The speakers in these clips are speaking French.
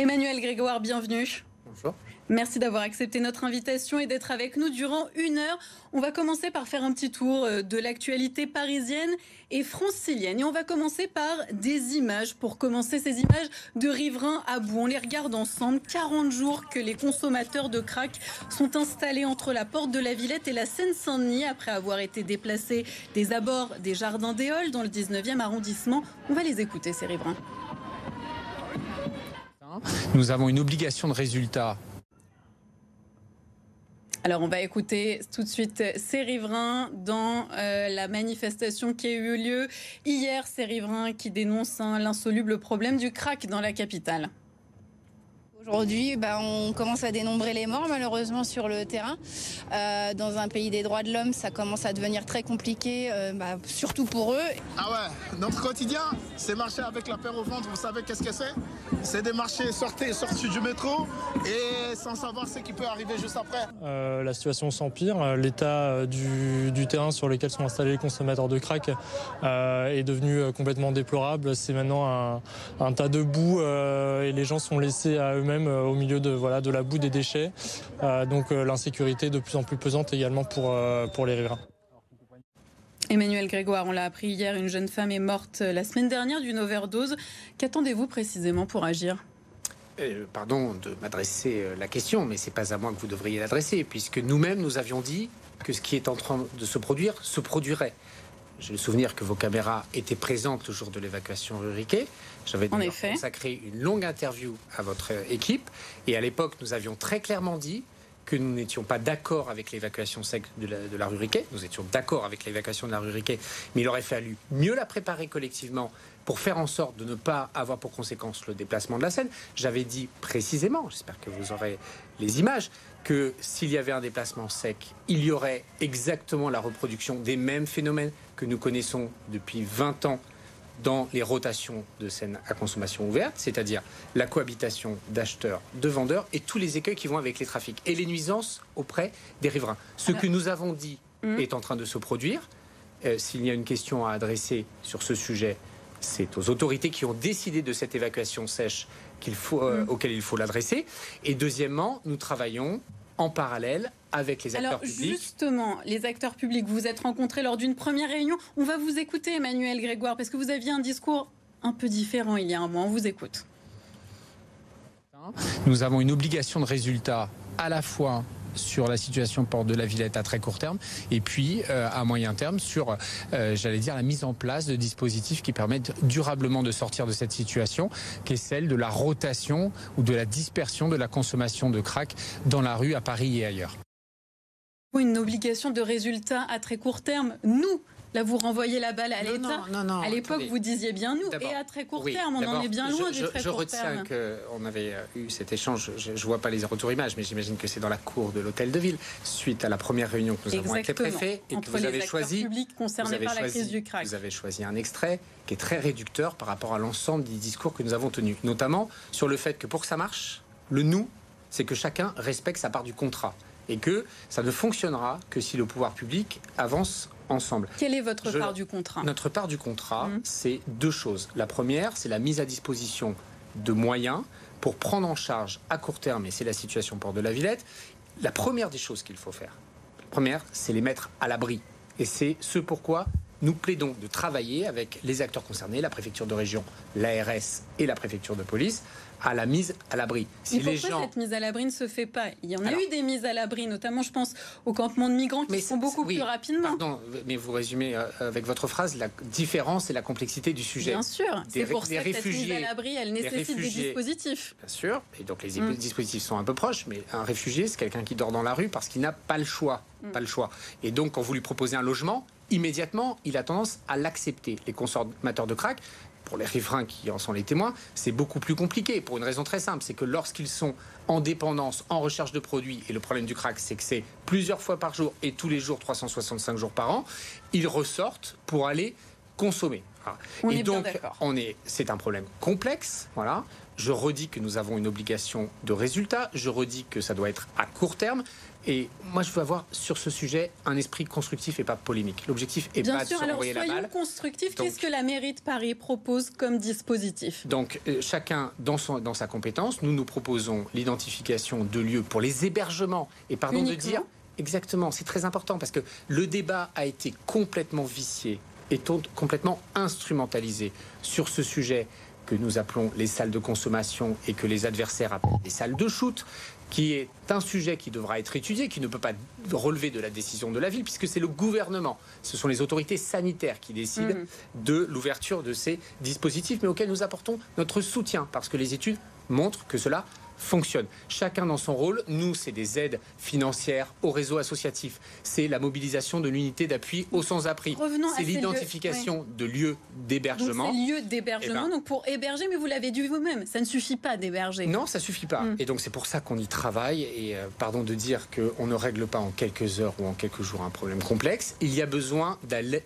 Emmanuel Grégoire, bienvenue. Bonjour. Merci d'avoir accepté notre invitation et d'être avec nous durant une heure. On va commencer par faire un petit tour euh, de l'actualité parisienne et francilienne. Et on va commencer par des images. Pour commencer, ces images de riverains à bout. On les regarde ensemble. 40 jours que les consommateurs de crack sont installés entre la porte de la Villette et la Seine-Saint-Denis après avoir été déplacés des abords des Jardins des Halles dans le 19e arrondissement. On va les écouter, ces riverains. Nous avons une obligation de résultat. Alors on va écouter tout de suite ces riverains dans euh, la manifestation qui a eu lieu hier, ces riverains qui dénoncent hein, l'insoluble problème du crack dans la capitale. Aujourd'hui, bah, on commence à dénombrer les morts malheureusement sur le terrain. Euh, dans un pays des droits de l'homme, ça commence à devenir très compliqué, euh, bah, surtout pour eux. Ah ouais, notre quotidien, c'est marcher avec la paire au ventre. Vous savez qu'est-ce que c'est? C'est des marchés sortis, sortis du métro et sans savoir ce qui peut arriver juste après. Euh, la situation s'empire. L'état du, terrain sur lequel sont installés les consommateurs de crack est devenu complètement déplorable. C'est maintenant un, un, tas de boue et les gens sont laissés à eux-mêmes même euh, au milieu de, voilà, de la boue des déchets. Euh, donc euh, l'insécurité de plus en plus pesante également pour, pour les riverains. Emmanuel Grégoire, on l'a appris hier, une jeune femme est morte la semaine dernière d'une overdose. Qu'attendez-vous précisément pour agir? Pardon de m'adresser la question, mais c'est pas à moi que vous devriez l'adresser, puisque nous-mêmes nous avions dit que ce qui est en train de se produire se produirait. J'ai le souvenir que vos caméras étaient présentes le jour de l'évacuation ruriquée. J'avais consacré une longue interview à votre équipe. Et à l'époque, nous avions très clairement dit que nous n'étions pas d'accord avec l'évacuation sec de la, de la. Nous étions d'accord avec l'évacuation de la rue Riquet, mais il aurait fallu mieux la préparer collectivement pour faire en sorte de ne pas avoir pour conséquence le déplacement de la Seine. J'avais dit précisément, j'espère que vous aurez les images, que s'il y avait un déplacement sec, il y aurait exactement la reproduction des mêmes phénomènes que nous connaissons depuis 20 ans dans les rotations de scènes à consommation ouverte, c'est-à-dire la cohabitation d'acheteurs, de vendeurs et tous les écueils qui vont avec les trafics et les nuisances auprès des riverains. Ce que nous avons dit hum. est en train de se produire. Euh, s'il y a une question à adresser sur ce sujet, c'est aux autorités qui ont décidé de cette évacuation sèche qu'il faut, euh, hum. auquel il faut l'adresser. Et deuxièmement, nous travaillons en parallèle avec les acteurs Alors, Justement, les acteurs publics, vous vous êtes rencontrés lors d'une première réunion. On va vous écouter, Emmanuel Grégoire, parce que vous aviez un discours un peu différent il y a un mois. On vous écoute. Nous avons une obligation de résultat à la fois sur la situation porte de la Villette à très court terme et puis euh, à moyen terme sur, euh, j'allais dire, la mise en place de dispositifs qui permettent durablement de sortir de cette situation qui est celle de la rotation ou de la dispersion de la consommation de crack dans la rue à Paris et ailleurs. Une obligation de résultat à très court terme. Nous, Là, vous renvoyez la balle à l'État. Non, non, À l'époque, vous disiez bien nous. Et à très court terme, on en est bien loin du très je court terme. Je retiens qu'on avait euh, eu cet échange. Je ne vois pas les retours images, mais j'imagine que c'est dans la cour de l'hôtel de ville, suite à la première réunion que nous avons avec les préfets et que vous avez choisi. Concernés par la crise du crack. Vous avez choisi un extrait qui est très réducteur par rapport à l'ensemble des discours que nous avons tenus, notamment sur le fait que pour que ça marche, le nous, c'est que chacun respecte sa part du contrat et que ça ne fonctionnera que si le pouvoir public avance ensemble. Quelle est votre part du contrat? Notre part du contrat, mmh. c'est deux choses. La première, c'est la mise à disposition de moyens pour prendre en charge à court terme, et c'est la situation Port de la Villette, la première des choses qu'il faut faire. La première, c'est les mettre à l'abri. Et c'est ce pourquoi nous plaidons de travailler avec les acteurs concernés, la préfecture de région, l'ARS et la préfecture de police, à la mise à l'abri. Si Mais pourquoi gens... cette mise à l'abri ne se fait pas? Il y en a eu des mises à l'abri, notamment je pense au campement de migrants qui mais sont beaucoup plus rapidement. Pardon, mais vous résumez euh, avec votre phrase la différence et la complexité du sujet. Bien sûr, c'est pour ça que cette mise à l'abri, elle nécessite des, dispositifs. Bien sûr, et donc les mm. dispositifs sont un peu proches, mais un réfugié, c'est quelqu'un qui dort dans la rue parce qu'il n'a pas le choix. Mm. Pas le choix. Et donc, quand vous lui proposez un logement, immédiatement, il a tendance à l'accepter. Les consommateurs de crack pour les riverains qui en sont les témoins, c'est beaucoup plus compliqué pour une raison très simple, c'est que lorsqu'ils sont en dépendance, en recherche de produits, et le problème du crack, c'est que c'est plusieurs fois par jour et tous les jours, 365 jours par an, ils ressortent pour aller consommer. On et est donc, on est, c'est un problème complexe, voilà. Je redis que nous avons une obligation de résultat. Je redis que ça doit être à court terme. Et moi, je veux avoir sur ce sujet un esprit constructif et pas polémique. L'objectif est Bien pas sûr, de se alors renvoyer la soyons balle. constructifs. Donc- Qu'est-ce que la mairie de Paris propose comme dispositif? Donc, euh, chacun dans, son, dans sa compétence, nous nous proposons l'identification de lieux pour les hébergements. Et pardon Uniquement de dire, exactement, c'est très important parce que le débat a été complètement vicié et complètement instrumentalisé sur ce sujet que nous appelons les salles de consommation et que les adversaires appellent les salles de shoot, qui est un sujet qui devra être étudié, qui ne peut pas relever de la décision de la ville, puisque c'est le gouvernement, ce sont les autorités sanitaires qui décident Mhm. de l'ouverture de ces dispositifs, mais auxquels nous apportons notre soutien, parce que les études montrent que cela fonctionne. Chacun dans son rôle. Nous, c'est des aides financières au réseau associatif. C'est la mobilisation de l'unité d'appui aux sans-abri. C'est ces lieux, l'identification de lieux d'hébergement. c'est lieu d'hébergement, Eh ben- donc pour héberger, mais vous l'avez dit vous-même, ça ne suffit pas d'héberger. Non, ça suffit pas. Mm. Et donc c'est pour ça qu'on y travaille. Et euh, pardon de dire qu'on ne règle pas en quelques heures ou en quelques jours un problème complexe. Il y a besoin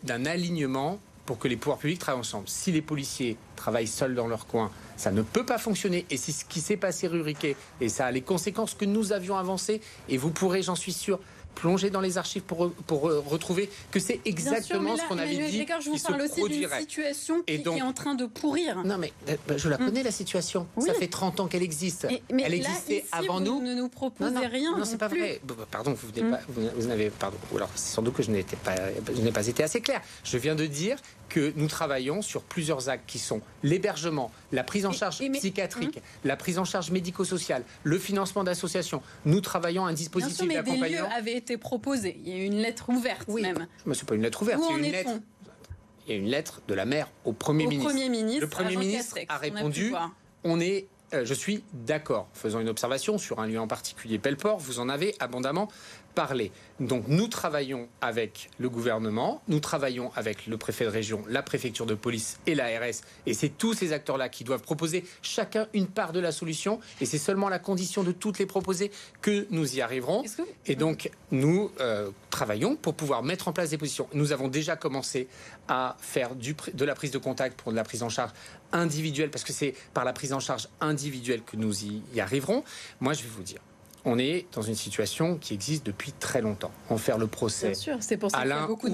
d'un alignement pour que les pouvoirs publics travaillent ensemble. Si les policiers travaillent seuls dans leur coin, ça ne peut pas fonctionner. Et c'est ce qui s'est passé rue Riquet. Et ça a les conséquences que nous avions avancées. Et vous pourrez, j'en suis sûr, plonger dans les archives pour, pour euh, retrouver que c'est sûr, exactement là, ce qu'on avait dit je vous parle aussi d'une situation qui, Et donc- qui est en train de pourrir. Non mais euh, bah, je la connais la situation. Oui. Ça fait 30 ans qu'elle existe. Et- mais Elle là, existait ici, avant vous nous. ne nous proposez non, non, rien. Non, non c'est pas plus. vrai. B- b- Pardon, vous n'avez Mm. pas, vous, n'avez, pardon. Alors, sans doute que je n'étais pas, je n'ai pas été assez clair. Je viens de dire que nous travaillons sur plusieurs actes qui sont l'hébergement, la prise en charge et mais- psychiatrique, la prise en charge médico-sociale, le financement d'associations. Nous travaillons à un dispositif mais des lieux d'accompagnement. avaient été proposés. Il y a eu une lettre ouverte Oui, même. mais c'est pas une lettre ouverte, Où une lettre. Il y a une lettre de la maire au Premier Au ministre. Premier ministre. Le Premier ministre Castex, a répondu on est, euh, je suis d'accord. Faisant une observation sur un lieu en particulier, Pelleport, vous en avez abondamment parlé. Donc nous travaillons avec le gouvernement, nous travaillons avec le préfet de région, la préfecture de police et l'ARS. Et c'est tous ces acteurs-là qui doivent proposer chacun une part de la solution. Et c'est seulement la condition de toutes les proposer que nous y arriverons. Que- Et donc, nous euh, travaillons pour pouvoir mettre en place des positions. Nous avons déjà commencé à faire du, de la prise de contact pour de la prise en charge individuelle, parce que c'est par la prise en charge individuelle que nous y, y arriverons. Moi, je vais vous dire, on est dans une situation qui existe depuis très longtemps. En faire le procès. Bien sûr, c'est pour ça à qu'il y a l'un beaucoup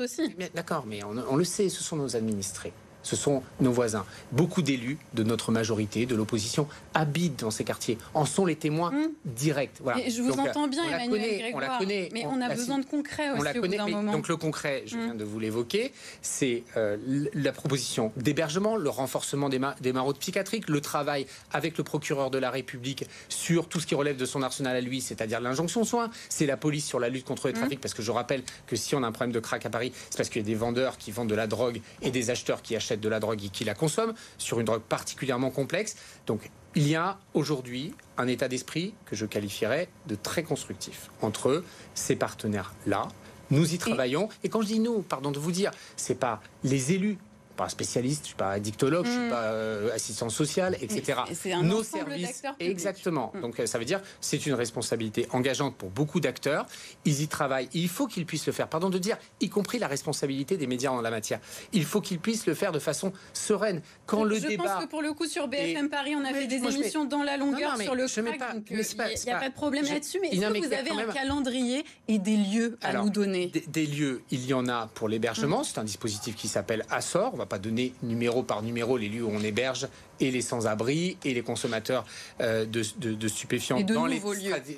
aussi. D'accord, mais on, on le sait, ce sont nos administrés. Ce sont nos voisins. Beaucoup d'élus de notre majorité, de l'opposition, habitent dans ces quartiers, en sont les témoins Hum. directs. Voilà. Et je vous Donc, euh, entends bien, on la Emmanuel connaît, Grégoire. On la connaît. mais on on, a besoin de concret aussi on la au bout connaît, mais moment. donc le concret, je viens de vous l'évoquer, c'est euh, la proposition d'hébergement, le renforcement des, ma- des maraudes psychiatriques, le travail avec le procureur de la République sur tout ce qui relève de son arsenal à lui, c'est-à-dire l'injonction de soins, c'est la police sur la lutte contre les Mm. trafics, parce que je rappelle que si on a un problème de crack à Paris, c'est parce qu'il y a des vendeurs qui vendent de la drogue et des acheteurs qui achètent de la drogue et qui la consomment, sur une drogue particulièrement complexe. Donc il y a aujourd'hui un état d'esprit que je qualifierais de très constructif entre ces partenaires-là. Nous y travaillons. Et quand je dis nous, pardon de vous dire, c'est pas les élus, pas spécialiste, je suis pas addictologue, je suis Mm. pas euh, assistant social, etc. C'est un Nos services, exactement. Mm. Donc euh, ça veut dire c'est une responsabilité engageante pour beaucoup d'acteurs. Ils y travaillent. Et il faut qu'ils puissent le faire. Pardon de dire, y compris la responsabilité des médias en la matière. Il faut qu'ils puissent le faire de façon sereine. Quand je le je débat pense que pour le coup sur BFM Et- Paris, on a fait des je émissions dans la longueur Non, non, mais sur le je crack, euh, il n'y c'est a, pas- pas de problème je- là-dessus. Mais est-ce que vous avez un même. calendrier et des lieux à Alors, nous donner? Des, lieux, il y en a pour l'hébergement. C'est un dispositif qui s'appelle Assor. Va pas donner numéro par numéro les lieux où on héberge et les sans-abri et les consommateurs euh, de, de- de stupéfiants Et de dans les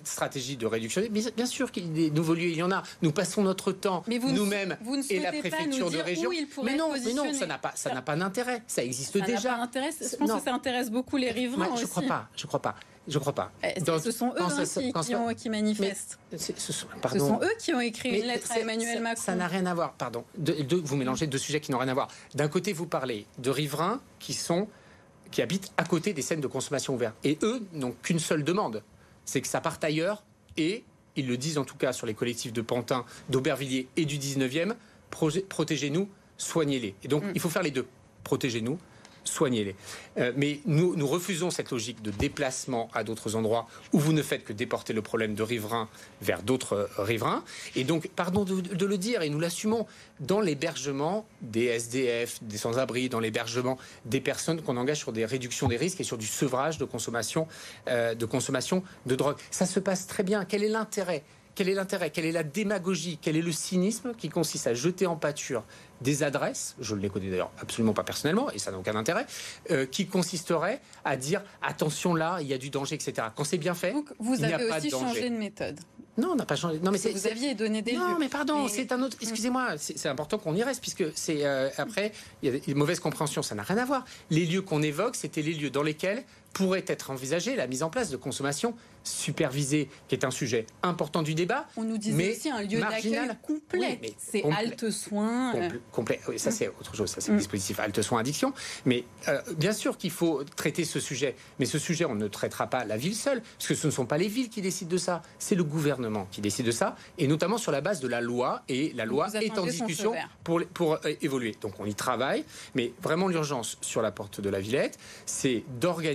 stratégies de réduction. Mais bien sûr qu'il y a des nouveaux lieux, il y en a. Nous passons notre temps Mais vous ne- nous-mêmes vous ne et la souhaitez pas préfecture nous de région. mais non, être mais non, ça n'a pas, ça n'a pas d'intérêt. Ça existe Ça déjà. pas intérêt. Je pense Non. que ça intéresse beaucoup les riverains Ouais, je aussi. crois pas. Je crois pas. Je crois pas. Eh, Dans- ce sont eux hein, ça- qui, qui ça- ont- qui manifestent. Ce sont- Ce pardon. sont eux qui ont écrit Mais une lettre à Emmanuel Macron. Ça n'a rien à voir, pardon. De- de- vous mélangez deux sujets qui n'ont rien à voir. D'un côté, vous parlez de riverains qui sont qui habitent à côté des scènes de consommation ouvertes. Et eux n'ont qu'une seule demande, c'est que ça parte ailleurs et ils le disent en tout cas sur les collectifs de Pantin, d'Aubervilliers et du 19e, proje- protégez-nous, soignez-les. Et donc Mm. il faut faire les deux. Protégez-nous, soignez-les. Euh, mais nous, refusons cette logique de déplacement à d'autres endroits où vous ne faites que déporter le problème de riverains vers d'autres euh, riverains. Et donc, pardon de, le dire, et nous l'assumons, dans l'hébergement des SDF, des sans-abri, dans l'hébergement des personnes qu'on engage sur des réductions des risques et sur du sevrage de consommation, euh, de consommation de drogue. Ça se passe très bien. Quel est l'intérêt? Quel est l'intérêt? Quelle est la démagogie? Quel est le cynisme qui consiste à jeter en pâture des adresses, je ne les connais d'ailleurs absolument pas personnellement, et ça n'a aucun intérêt, euh, qui consisterait à dire attention là, il y a du danger, etc. Quand c'est bien fait, Donc vous avez aussi changé de méthode. Non, on n'a pas changé. Non, mais vous aviez donné des Non, mais pardon, c'est un autre. Excusez-moi, c'est important qu'on y reste puisque c'est euh, après il y a une mauvaise compréhension. Ça n'a rien à voir. Les lieux qu'on évoque, c'était les lieux dans lesquels pourrait être envisagée la mise en place de consommation supervisée, qui est un sujet important du débat. On nous disait mais aussi un lieu d'accueil complet. c'est halte soins. Euh. complet. Oui, ça c'est autre chose. Ça c'est le mm. dispositif halte soins addiction. Mais euh, bien sûr qu'il faut traiter ce sujet. Mais ce sujet, on ne traitera pas la ville seule, parce que ce ne sont pas les villes qui décident de ça. C'est le gouvernement qui décide de ça, et notamment sur la base de la loi. Et la loi est en discussion pour, pour euh, évoluer. Donc on y travaille. Mais vraiment l'urgence sur la porte de la Villette, c'est d'organiser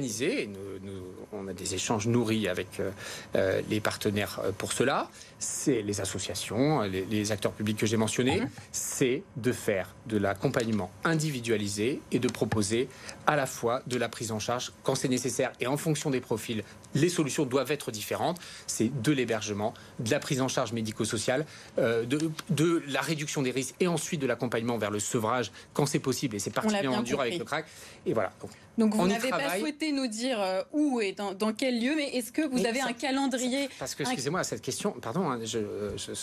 nous, on a des échanges nourris avec euh, euh, les partenaires euh, pour cela, c'est les associations, les, acteurs publics que j'ai mentionnés, c'est de faire de l'accompagnement individualisé et de proposer à la fois de la prise en charge quand c'est nécessaire et en fonction des profils les solutions doivent être différentes. C'est de l'hébergement, de la prise en charge médico-sociale, de, la réduction des risques et ensuite de l'accompagnement vers le sevrage quand c'est possible. Et c'est particulièrement dur avec le crack. Et voilà. Donc vous n'avez pas souhaité nous dire euh, où et dans, quel lieu, mais est-ce que vous avez un calendrier Parce que, excusez-moi, cette question, pardon, hein, je, je,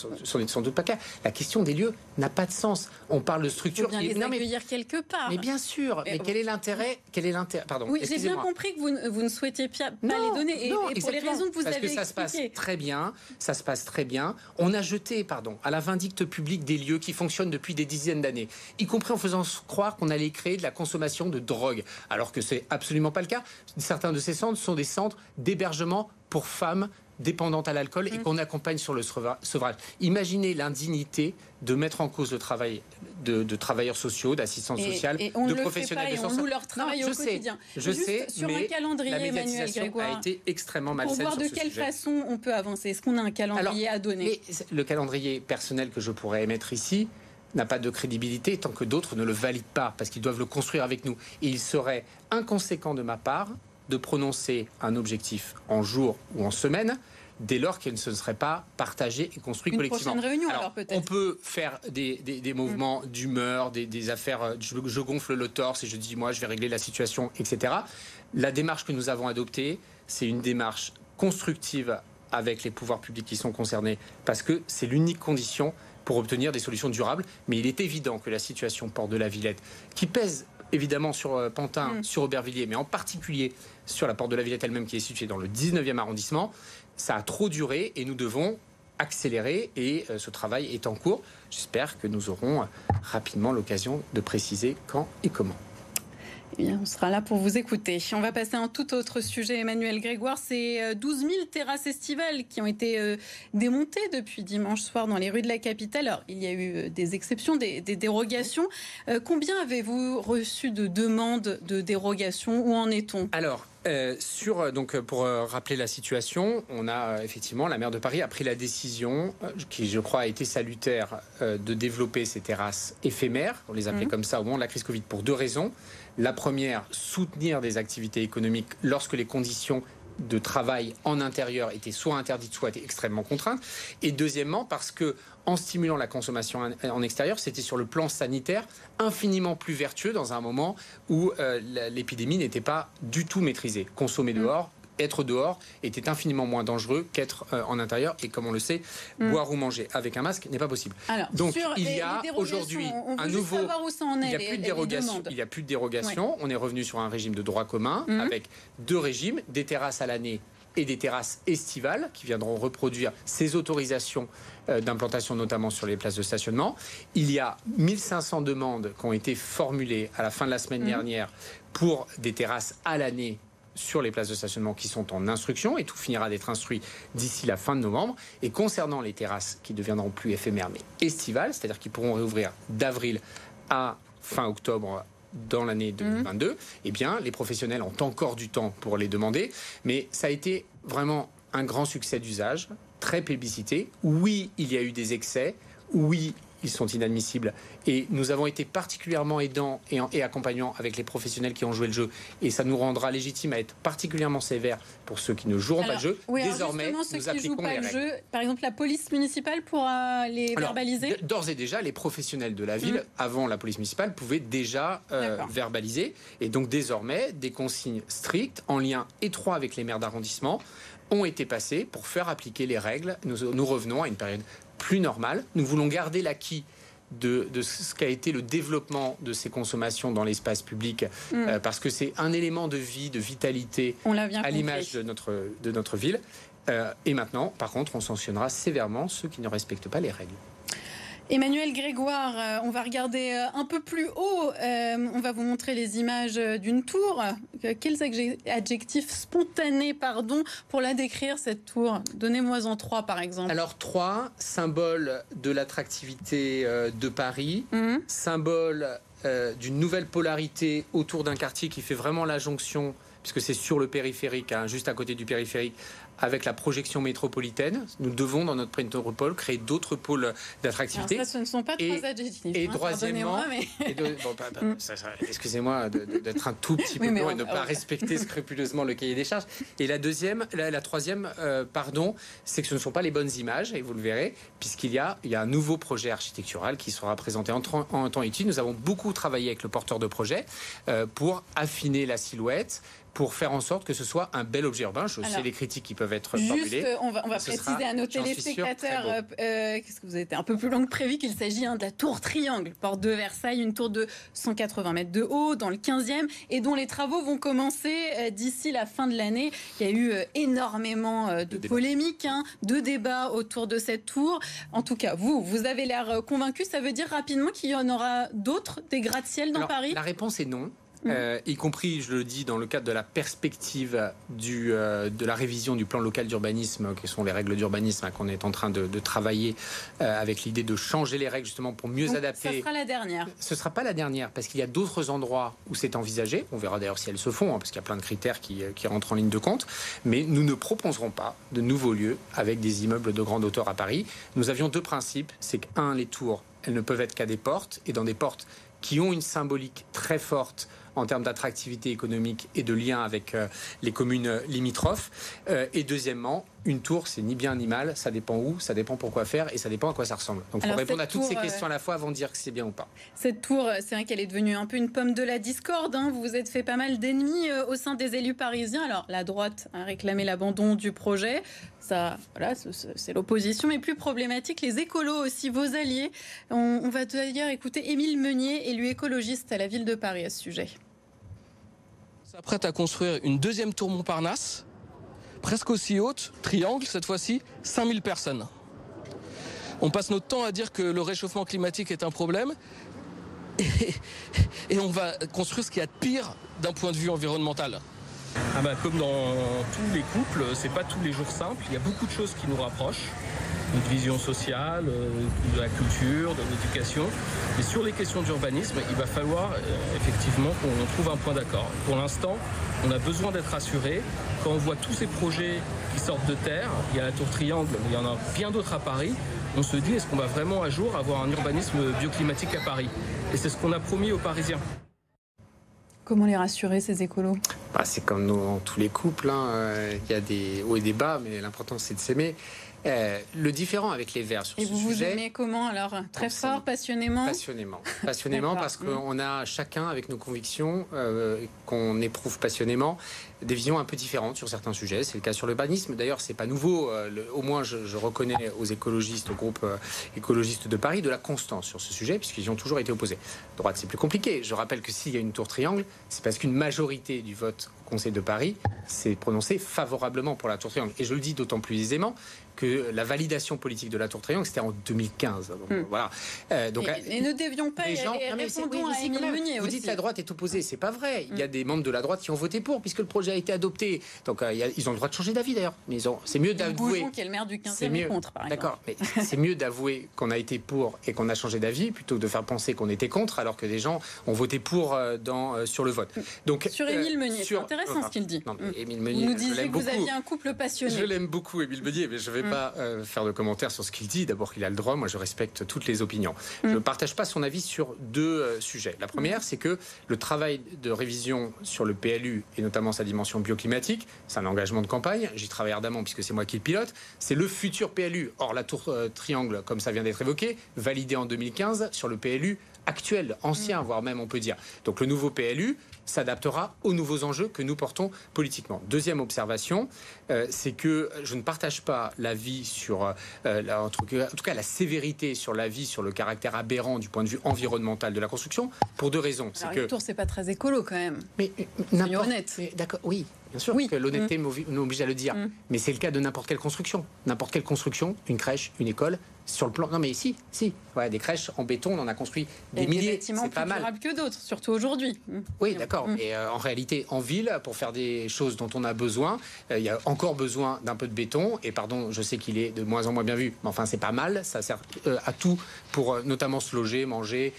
sans doute pas cas, la question des lieux n'a pas de sens. On parle de structure. Il faut bien les accueillir quelque part. Mais bien sûr, mais, quel est l'intérêt Quel est l'intérêt Pardon. Oui, j'ai bien compris que vous, vous ne souhaitiez pas les donner, et, pour les raisons que vous parce avez que ça se passe très bien, ça se passe très bien. On a jeté, pardon, à la vindicte publique des lieux qui fonctionnent depuis des dizaines d'années, y compris en faisant croire qu'on allait créer de la consommation de drogue, alors que c'est absolument pas le cas. Certains de ces centres sont des centres d'hébergement pour femmes dépendantes à l'alcool et mm. qu'on accompagne sur le sevrage. Imaginez l'indignité de mettre en cause le travail de, travailleurs sociaux, d'assistants sociaux, de professionnels de santé. On loue leur travail au je quotidien. Sais, je sais, sur un calendrier, Emmanuel Grégoire, a été extrêmement malsaine Pour voir de quelle façon on peut avancer. Est-ce qu'on a un calendrier à donner Le calendrier personnel que je pourrais émettre ici, n'a pas de crédibilité tant que d'autres ne le valident pas, parce qu'ils doivent le construire avec nous. Et il serait inconséquent de ma part de prononcer un objectif en jour ou en semaine dès lors qu'il ne se serait pas partagé et construit Une collectivement. réunion, alors, peut-être. On peut faire des, mouvements d'humeur, des, affaires. Euh, je, je, gonfle le torse et je dis moi je vais régler la situation, etc. La démarche que nous avons adoptée, c'est une démarche constructive avec les pouvoirs publics qui sont concernés, parce que c'est l'unique condition pour obtenir des solutions durables. Mais il est évident que la situation Port de la Villette, qui pèse évidemment sur euh, Pantin, mm. sur Aubervilliers, mais en particulier sur la Porte de la Villette elle-même qui est située dans le 19e arrondissement, ça a trop duré et nous devons accélérer et euh, ce travail est en cours. J'espère que nous aurons rapidement l'occasion de préciser quand et comment. On sera là pour vous écouter. On va passer à un tout autre sujet, Emmanuel Grégoire. C'est 12 000 terrasses estivales qui ont été euh, démontées depuis dimanche soir dans les rues de la capitale. Alors, il y a eu euh, des exceptions, des, dérogations. Euh, combien avez-vous reçu de demandes de dérogation? Où en est-on? Alors, sur, donc, pour rappeler la situation, on a effectivement, la maire de Paris a pris la décision, qui je crois a été salutaire, de développer ces terrasses éphémères, on les appelait mmh. comme ça au moment de la crise Covid, pour deux raisons. La première, soutenir des activités économiques lorsque les conditions de travail en intérieur étaient soit interdites, soit extrêmement contraintes. Et deuxièmement, parce que en stimulant la consommation en extérieur, c'était sur le plan sanitaire infiniment plus vertueux dans un moment où euh, l'épidémie n'était pas du tout maîtrisée. Consommer mmh. dehors, être dehors était infiniment moins dangereux qu'être euh, en intérieur. Et comme on le sait, mm. boire ou manger avec un masque n'est pas possible. Donc il y a aujourd'hui un nouveau. il n'y a plus de dérogation. Il y a plus de dérogation. On est revenu sur un régime de droit commun mm. avec deux régimes des terrasses à l'année et des terrasses estivales qui viendront reproduire ces autorisations euh, d'implantation, notamment sur les places de stationnement. Il y a 1500 demandes qui ont été formulées à la fin de la semaine mm. dernière pour des terrasses à l'année sur les places de stationnement qui sont en instruction et tout finira d'être instruit d'ici la fin de novembre. Et concernant les terrasses qui deviendront plus éphémères mais estivales, c'est-à-dire qui pourront réouvrir d'avril à fin octobre dans l'année 2022, eh bien, les professionnels ont encore du temps pour les demander. Mais ça a été vraiment un grand succès d'usage, très publicité. Oui, il y a eu des excès. Oui, ils sont inadmissibles. Et nous avons été particulièrement aidants et, accompagnants avec les professionnels qui ont joué le jeu. Et ça nous rendra légitime à être particulièrement sévères pour ceux qui ne joueront pas le jeu. Désormais, nous appliquons qui jouent pas le jeu, par exemple, la police municipale pourra les verbaliser D'ores et déjà, les professionnels de la ville, mmh. avant la police municipale, pouvaient déjà euh, verbaliser. Et donc, désormais, des consignes strictes, en lien étroit avec les maires d'arrondissement, ont été passées pour faire appliquer les règles. Nous, nous revenons à une période plus normal. Nous voulons garder l'acquis de, ce qu'a été le développement de ces consommations dans l'espace public, euh, parce que c'est un élément de vie, de vitalité à l'image de notre, de notre ville. Euh, et maintenant, par contre, on sanctionnera sévèrement ceux qui ne respectent pas les règles. Emmanuel Grégoire, euh, on va regarder euh, un peu plus haut. Euh, on va vous montrer les images d'une tour. Quels adjectifs spontanés, pardon, pour la décrire cette tour? Donnez-moi en trois, par exemple. Alors trois, symbole de l'attractivité de Paris, mmh. symbole d'une nouvelle polarité autour d'un quartier qui fait vraiment la jonction puisque c'est sur le périphérique, hein, juste à côté du périphérique, avec la projection métropolitaine. Nous devons, dans notre métropole, créer d'autres pôles d'attractivité. Ça, ce ne sont pas trois adjectifs. Et hein, troisièmement, excusez-moi d'être un tout petit peu long et de ne pas respecter scrupuleusement le cahier des charges. Et la deuxième, la, troisième, euh, pardon, c'est que ce ne sont pas les bonnes images, et vous le verrez, puisqu'il y a, il y a un nouveau projet architectural qui sera présenté en, en temps utile. Nous avons beaucoup travaillé avec le porteur de projet euh, pour affiner la silhouette, pour faire en sorte que ce soit un bel objet urbain. Je sais les critiques qui peuvent être formulées. Euh, on va, on va préciser à nos téléspectateurs, euh, euh, qu'est-ce que vous avez été un peu plus long que prévu, qu'il s'agit hein, de la tour Triangle, porte de Versailles, une tour de 180 mètres de haut dans le 15e et dont les travaux vont commencer d'ici la fin de l'année. Il y a eu énormément de, polémiques, hein, de débats autour de cette tour. En tout cas, vous, vous avez l'air convaincu. Ça veut dire rapidement qu'il y en aura d'autres, des gratte-ciel dans Paris? La réponse est non. Euh, y compris, je le dis, dans le cadre de la perspective du, euh, de la révision du plan local d'urbanisme, qui sont les règles d'urbanisme hein, qu'on est en train de, travailler euh, avec l'idée de changer les règles justement pour mieux adapter. Ce sera la dernière. Ce ne sera pas la dernière parce qu'il y a d'autres endroits où c'est envisagé. On verra d'ailleurs si elles se font, hein, parce qu'il y a plein de critères qui, qui, rentrent en ligne de compte. Mais nous ne proposerons pas de nouveaux lieux avec des immeubles de grande hauteur à Paris. Nous avions deux principes. C'est qu'un, les tours, elles ne peuvent être qu'à des portes et dans des portes qui ont une symbolique très forte en termes d'attractivité économique et de lien avec euh, les communes limitrophes. Euh, et deuxièmement, une tour, c'est ni bien ni mal, ça dépend où, ça dépend pourquoi faire et ça dépend à quoi ça ressemble. Donc il faut répondre à toutes ces questions à la fois avant de dire que c'est bien ou pas. Cette tour, c'est vrai qu'elle est devenue un peu une pomme de la discorde. Hein. Vous vous êtes fait pas mal d'ennemis euh, au sein des élus parisiens. Alors la droite a réclamé l'abandon du projet. Ça, voilà, c'est l'opposition, mais plus problématique, les écolos aussi, vos alliés. On, va d'ailleurs écouter Émile Meunier, élu écologiste à la ville de Paris à ce sujet. S'apprête à construire une deuxième tour Montparnasse presque aussi haute, triangle cette fois-ci, 5000 personnes. On passe notre temps à dire que le réchauffement climatique est un problème et, on va construire ce qui y a de pire d'un point de vue environnemental. Ah bah, comme dans tous les couples, c'est pas tous les jours simple. Il y a beaucoup de choses qui nous rapprochent notre vision sociale, euh, de la culture, de l'éducation. Et sur les questions d'urbanisme, il va falloir euh, effectivement qu'on trouve un point d'accord. Pour l'instant, on a besoin d'être rassuré. Quand on voit tous ces projets qui sortent de terre, il y a la tour Triangle, mais il y en a bien d'autres à Paris, on se dit est-ce qu'on va vraiment un jour avoir un urbanisme bioclimatique à Paris? Et c'est ce qu'on a promis aux Parisiens. Comment les rassurer, ces écolos? Bah, C'est comme dans tous les couples, hein. euh, il y a des hauts et des bas, mais l'important c'est de s'aimer. Euh, le différent avec les Verts sur Et ce vous sujet. Vous aimez comment alors? Très fort, passionnément? Passionnément. Passionnément parce qu'on a chacun avec nos convictions euh, qu'on éprouve passionnément des visions un peu différentes sur certains sujets. C'est le cas sur l'urbanisme. D'ailleurs, c'est pas nouveau. Euh, au moins, je, reconnais aux écologistes, au groupe écologiste de Paris, de la constance sur ce sujet, puisqu'ils ont toujours été opposés. Droite, c'est plus compliqué. Je rappelle que s'il y a une tour triangle, c'est parce qu'une majorité du vote Conseil de Paris s'est prononcé favorablement pour la Tour Triangle. Et je le dis d'autant plus aisément que la validation politique de la Tour Triangle, c'était en 2015. Hmm. voilà. Euh, donc, et, ne dévions pas les gens, et, répondons à Émile Meunier Vous dites que la droite est opposée, c'est pas vrai. Il y a hmm. des membres de la droite qui ont voté pour, puisque le projet a été adopté. Donc euh, ils ont le droit de changer d'avis d'ailleurs. Mais c'est mieux d'avouer. qui est le maire du 15e contre, par D'accord, mais c'est mieux d'avouer qu'on a été pour et qu'on a changé d'avis plutôt que de faire penser qu'on était contre, alors que des gens ont voté pour euh, dans, sur le vote. Hmm. Donc, sur Émile Meunier, c'est intéressant ce qu'il dit. Non, Meunier, vous nous disiez que vous aviez un couple passionné. Je l'aime beaucoup, Émile Meunier, mais je vais pas faire de commentaires sur ce qu'il dit. D'abord qu'il a le droit, moi je respecte toutes les opinions. Je ne mm. partage pas son avis sur deux euh, sujets. La première, c'est que le travail de révision sur le PLU, et notamment sa dimension bioclimatique, c'est un engagement de campagne. J'y travaille ardemment puisque c'est moi qui le pilote. C'est le futur PLU. Or, la tour euh, triangle, comme ça vient d'être évoqué, validée en 2015 sur le PLU actuel, ancien, mm. voire même on peut dire. Donc le nouveau PLU, s'adaptera aux nouveaux enjeux que nous portons politiquement. Deuxième observation, euh, c'est que je ne partage pas l'avis sur, euh, la, en, tout cas, la sévérité sur l'avis sur le caractère aberrant du point de vue environnemental de la construction, pour deux raisons. C'est que tour, c'est pas très écolo quand même. Mais honnête. D'accord, oui, Bien sûr oui. que l'honnêteté mmh. nous oblige à le dire. Mm. Mais c'est le cas de n'importe quelle construction. N'importe quelle construction, une crèche, une école, sur le plan. Non, mais si, si. Ouais, des crèches en béton, on en a construit des milliers. C'est pas mal. que d'autres, surtout aujourd'hui. Mm. Oui, d'accord. Mm. Et euh, en réalité, en ville, pour faire des choses dont on a besoin, euh, il y a encore besoin d'un peu de béton. Et pardon, je sais qu'il est de moins en moins bien vu, mais enfin, c'est pas mal. Ça sert euh, à tout pour notamment se loger, manger,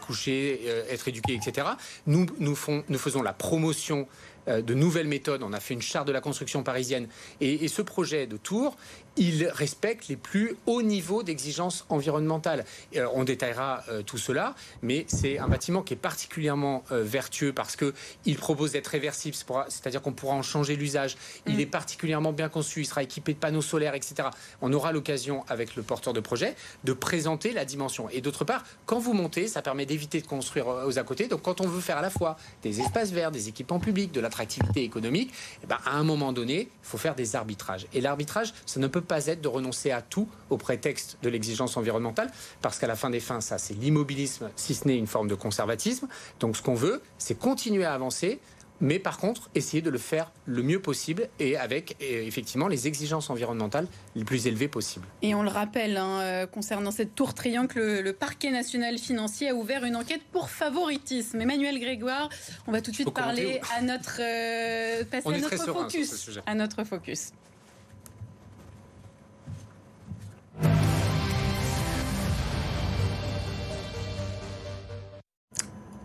coucher, être éduqué, etc. Nous, nous, font, nous faisons la promotion de nouvelles méthodes. On a fait une charte de la construction parisienne. Et, ce projet de tour, il respecte les plus hauts niveaux d'exigence environnementale. Euh, on détaillera euh, tout cela, mais c'est un bâtiment qui est particulièrement vertueux parce qu'il propose d'être réversible, c'est-à-dire qu'on pourra en changer l'usage. Il mm. est particulièrement bien conçu, il sera équipé de panneaux solaires, etc. On aura l'occasion, avec le porteur de projet, de présenter la dimension. Et d'autre part, quand vous montez, ça permet d'éviter de construire aux à côté. Donc quand on veut faire à la fois des espaces verts, des équipements publics, de la activité économique, eh ben, à un moment donné, il faut faire des arbitrages. Et l'arbitrage, ça ne peut pas être de renoncer à tout au prétexte de l'exigence environnementale, parce qu'à la fin des fins, ça, c'est l'immobilisme, si ce n'est une forme de conservatisme. Donc ce qu'on veut, c'est continuer à avancer mais par contre, essayer de le faire le mieux possible et avec effectivement les exigences environnementales les plus élevées possibles. Et on le rappelle, hein, euh, concernant cette tour triangle, le, parquet national financier a ouvert une enquête pour favoritisme. Emmanuel Grégoire, on va tout de suite parler à notre, euh, passer à notre focus. À notre focus.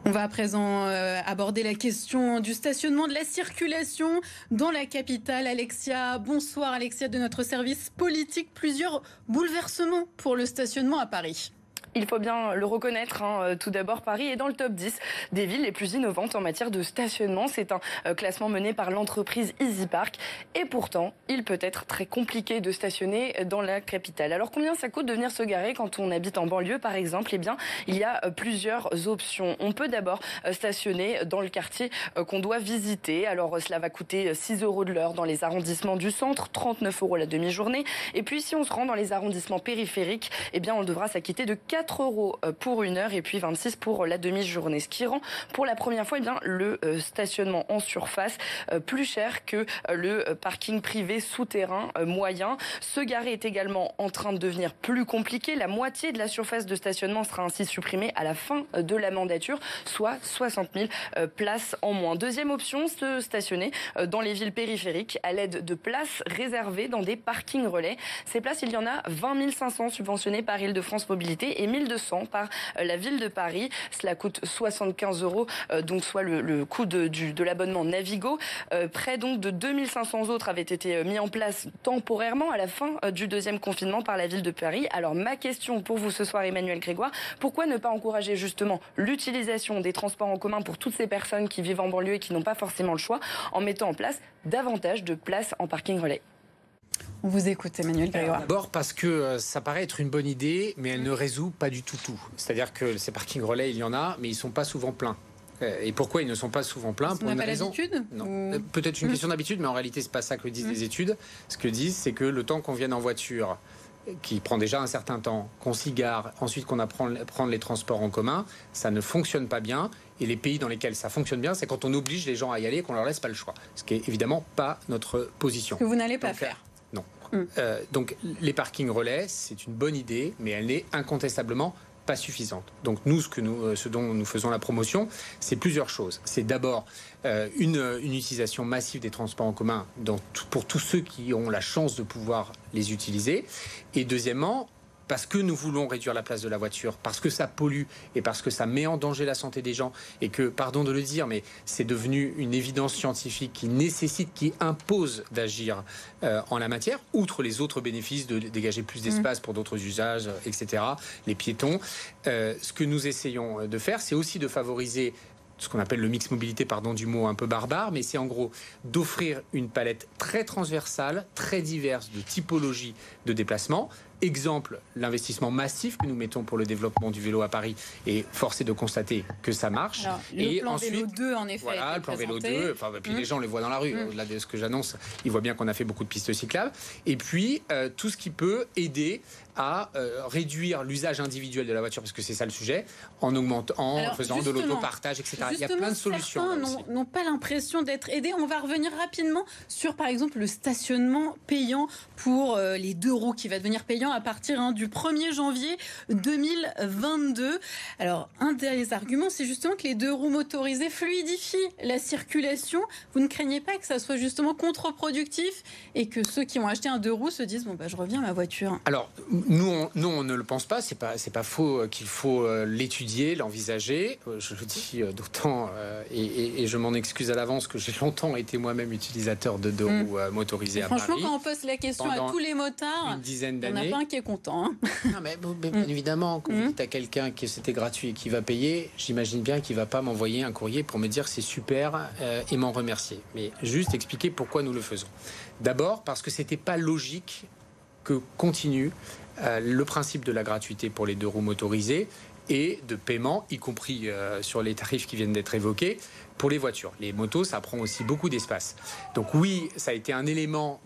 On va à présent euh, aborder la question du stationnement, de la circulation dans la capitale. Alexia, bonsoir Alexia de notre service politique. Plusieurs bouleversements pour le stationnement à Paris. Il faut bien le reconnaître. Hein. Euh, tout d'abord, Paris est dans le top 10 des villes les plus innovantes en matière de stationnement. C'est un euh, classement mené par l'entreprise EasyPark. Et pourtant, il peut être très compliqué de stationner dans la capitale. Alors, combien ça coûte de venir se garer quand on habite en banlieue, par exemple? Eh bien, il y a euh, plusieurs options. On peut d'abord stationner dans le quartier qu'on doit visiter. Alors, cela va coûter 6 euros de l'heure dans les arrondissements du centre, 39 euros la demi-journée. Et puis, si on se rend dans les arrondissements périphériques, eh bien, on devra s'acquitter de 4 4 euros euh, pour une heure et puis 26 pour la demi-journée. Ce qui rend pour la première fois eh le euh, stationnement en surface euh, plus cher que le parking privé souterrain moyen. Se garer est également en train de devenir plus compliqué. La moitié de la surface de stationnement sera ainsi supprimée à la fin de la mandature, soit 60 000 places en moins. Deuxième option, se stationner dans les villes périphériques à l'aide de places réservées dans des parkings relais. Ces places, il y en a 20 500 subventionnées par Île-de-France Mobilité et 1200 par euh, la ville de Paris. Cela coûte 75 euros, euh, donc soit le, coût de, l'abonnement Navigo. Euh, près donc de 2500 autres avaient été mis en place temporairement à la fin du deuxième confinement par la ville de Paris. Alors ma question pour vous ce soir, Emmanuel Grégoire, pourquoi ne pas encourager justement l'utilisation des transports en commun pour toutes ces personnes qui vivent en banlieue et qui n'ont pas forcément le choix en mettant en place davantage de places en parking relais? On vous écoute, Emmanuel Grégoire. D'abord parce que euh, ça paraît être une bonne idée, mais elle ne résout pas du tout tout. C'est-à-dire que ces parkings relais, il y en a, mais ils ne sont pas souvent pleins. Euh, et pourquoi ils ne sont pas souvent pleins? Pour une raison. Non. Euh, peut-être une question d'habitude, mais en réalité, c'est pas ça que disent les études. Ce que disent, c'est que le temps qu'on vienne en voiture, qui prend déjà un certain temps, qu'on s'y gare, ensuite qu'on apprend prendre les transports en commun, ça ne fonctionne pas bien Et les pays dans lesquels ça fonctionne bien, c'est quand on oblige les gens à y aller et qu'on leur laisse pas le choix. Ce qui est évidemment pas notre position. Que vous n'allez pas Donc, faire. Euh, donc les parkings relais, c'est une bonne idée, mais elle n'est incontestablement pas suffisante. Donc nous, ce, que nous, euh, ce dont nous faisons la promotion, c'est plusieurs choses. C'est d'abord euh, une, utilisation massive des transports en commun pour tous ceux qui ont la chance de pouvoir les utiliser. Et deuxièmement, parce que nous voulons réduire la place de la voiture, parce que ça pollue et parce que ça met en danger la santé des gens et que, pardon de le dire, mais c'est devenu une évidence scientifique qui nécessite, qui impose d'agir euh, en la matière, outre les autres bénéfices de dégager plus d'espace pour d'autres usages, euh, etc., les piétons. Euh, ce que nous essayons de faire, c'est aussi de favoriser ce qu'on appelle le mix mobilité, pardon du mot un peu barbare, mais c'est en gros d'offrir une palette très transversale, très diverse de typologies de déplacements. Exemple, l'investissement massif que nous mettons pour le développement du vélo à Paris et force est de constater que ça marche. Alors, le et plan ensuite, vélo 2, en effet. voilà, le plan vélo présenté. 2. Enfin, puis Mm. les gens le voient dans la rue. Mm. Au-delà de ce que j'annonce, ils voient bien qu'on a fait beaucoup de pistes cyclables. Et puis, euh, tout ce qui peut aider à euh, réduire l'usage individuel de la voiture, parce que c'est ça le sujet, en augmentant, en faisant de l'autopartage, etc. Il y a plein de solutions. n'ont pas l'impression d'être aidés. On va revenir rapidement sur, par exemple, le stationnement payant pour euh, les deux roues qui va devenir payant à partir hein, du 1er janvier 2022. Alors, un des arguments, c'est justement que les deux roues motorisées fluidifient la circulation. Vous ne craignez pas que ça soit justement contre-productif et que ceux qui ont acheté un deux roues se disent bon bah je reviens à ma voiture. Alors, nous, on, nous, on ne le pense pas. C'est pas, c'est pas faux euh, qu'il faut euh, l'étudier, l'envisager. Euh, Je le dis d'autant, et, et- et je m'en excuse à l'avance que j'ai longtemps été moi-même utilisateur de deux Mm. roues motorisées à Franchement, Paris. quand on pose la question pendant à tous les motards, Une dizaine d'années. Qui est content. hein. Non, mais, bon, mais bien Mm. évidemment, quand Mm. vous dites à quelqu'un que c'était gratuit et qu'il va payer, j'imagine bien qu'il va pas m'envoyer un courrier pour me dire c'est super euh, et m'en remercier. Mais juste expliquer pourquoi nous le faisons. D'abord, parce que c'était pas logique que continue euh, le principe de la gratuité pour les deux roues motorisées et de paiement, y compris euh, sur les tarifs qui viennent d'être évoqués, pour les voitures. Les motos, ça prend aussi beaucoup d'espace. Donc oui, ça a été un élément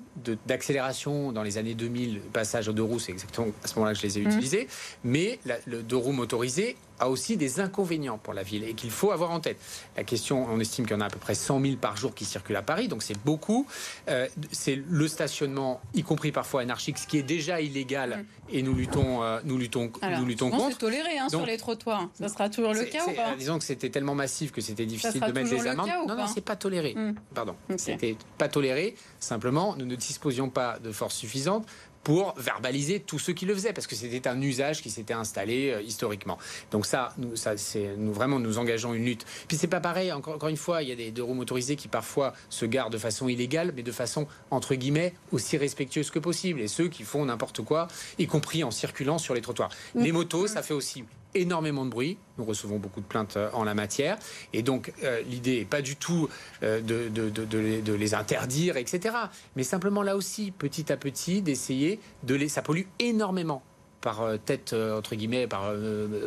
d'accélération dans les années 2000, le passage aux deux roues, c'est exactement à ce moment-là que je les ai Mhm. utilisés, mais la- le deux roues motorisé a aussi des inconvénients pour la ville et qu'il faut avoir en tête. La question, on estime qu'il y en a à peu près 100 000 par jour qui circulent à Paris, donc c'est beaucoup. Euh, c'est le stationnement, y compris parfois anarchique, ce qui est déjà illégal et nous luttons, euh, nous luttons. Alors, nous luttons contre. c'est toléré hein, sur les trottoirs. Ça sera toujours le cas ou pas? Disons que c'était tellement massif que c'était difficile de mettre des amendes. non, non, c'est pas toléré. Hmm. Pardon. Ok. C'était pas toléré. Simplement, nous ne disposions pas de force suffisante pour verbaliser tous ceux qui le faisaient, parce que c'était un usage qui s'était installé euh, historiquement. Donc ça, nous, ça, c'est nous vraiment nous engageons une lutte. Puis c'est pas pareil. Encore, encore une fois, il y a des deux roues motorisés qui parfois se garent de façon illégale, mais de façon entre guillemets aussi respectueuse que possible. Et ceux qui font n'importe quoi, y compris en circulant sur les trottoirs. Les motos, ça fait aussi énormément de bruit. Nous recevons beaucoup de plaintes euh, en la matière. Et donc, euh, l'idée n'est pas du tout euh, de, les, interdire, etc. Mais simplement, là aussi, petit à petit, d'essayer de les... Ça pollue énormément par tête, entre guillemets, par,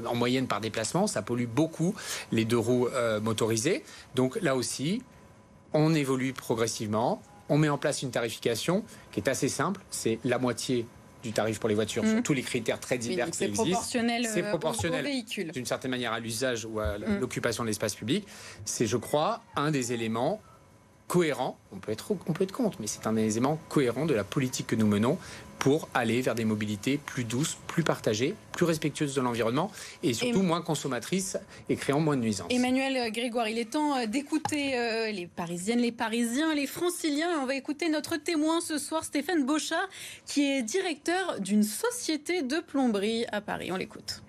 en moyenne par déplacement. Ça pollue beaucoup les deux roues motorisées. Donc, là aussi, on évolue progressivement. On met en place une tarification qui est assez simple. C'est la moitié du tarif pour les voitures Mhm. sur tous les critères très Oui, divers donc qui c'est proportionnel, C'est euh, au- proportionnel. au véhicule. d'une certaine manière à l'usage ou à Mm. l'occupation de l'espace public, c'est, je crois, un des éléments cohérents. On peut être, on peut être contre, mais c'est un des éléments cohérents de la politique que nous menons pour aller vers des mobilités plus douces, plus partagées, plus respectueuses de l'environnement et surtout moins consommatrices et créant moins de nuisances. Emmanuel Grégoire, il est temps euh, d'écouter euh, les Parisiennes, les Parisiens, les Franciliens. On va écouter notre témoin ce soir, Stéphane Beauchard, qui est directeur d'une société de plomberie à Paris. On l'écoute.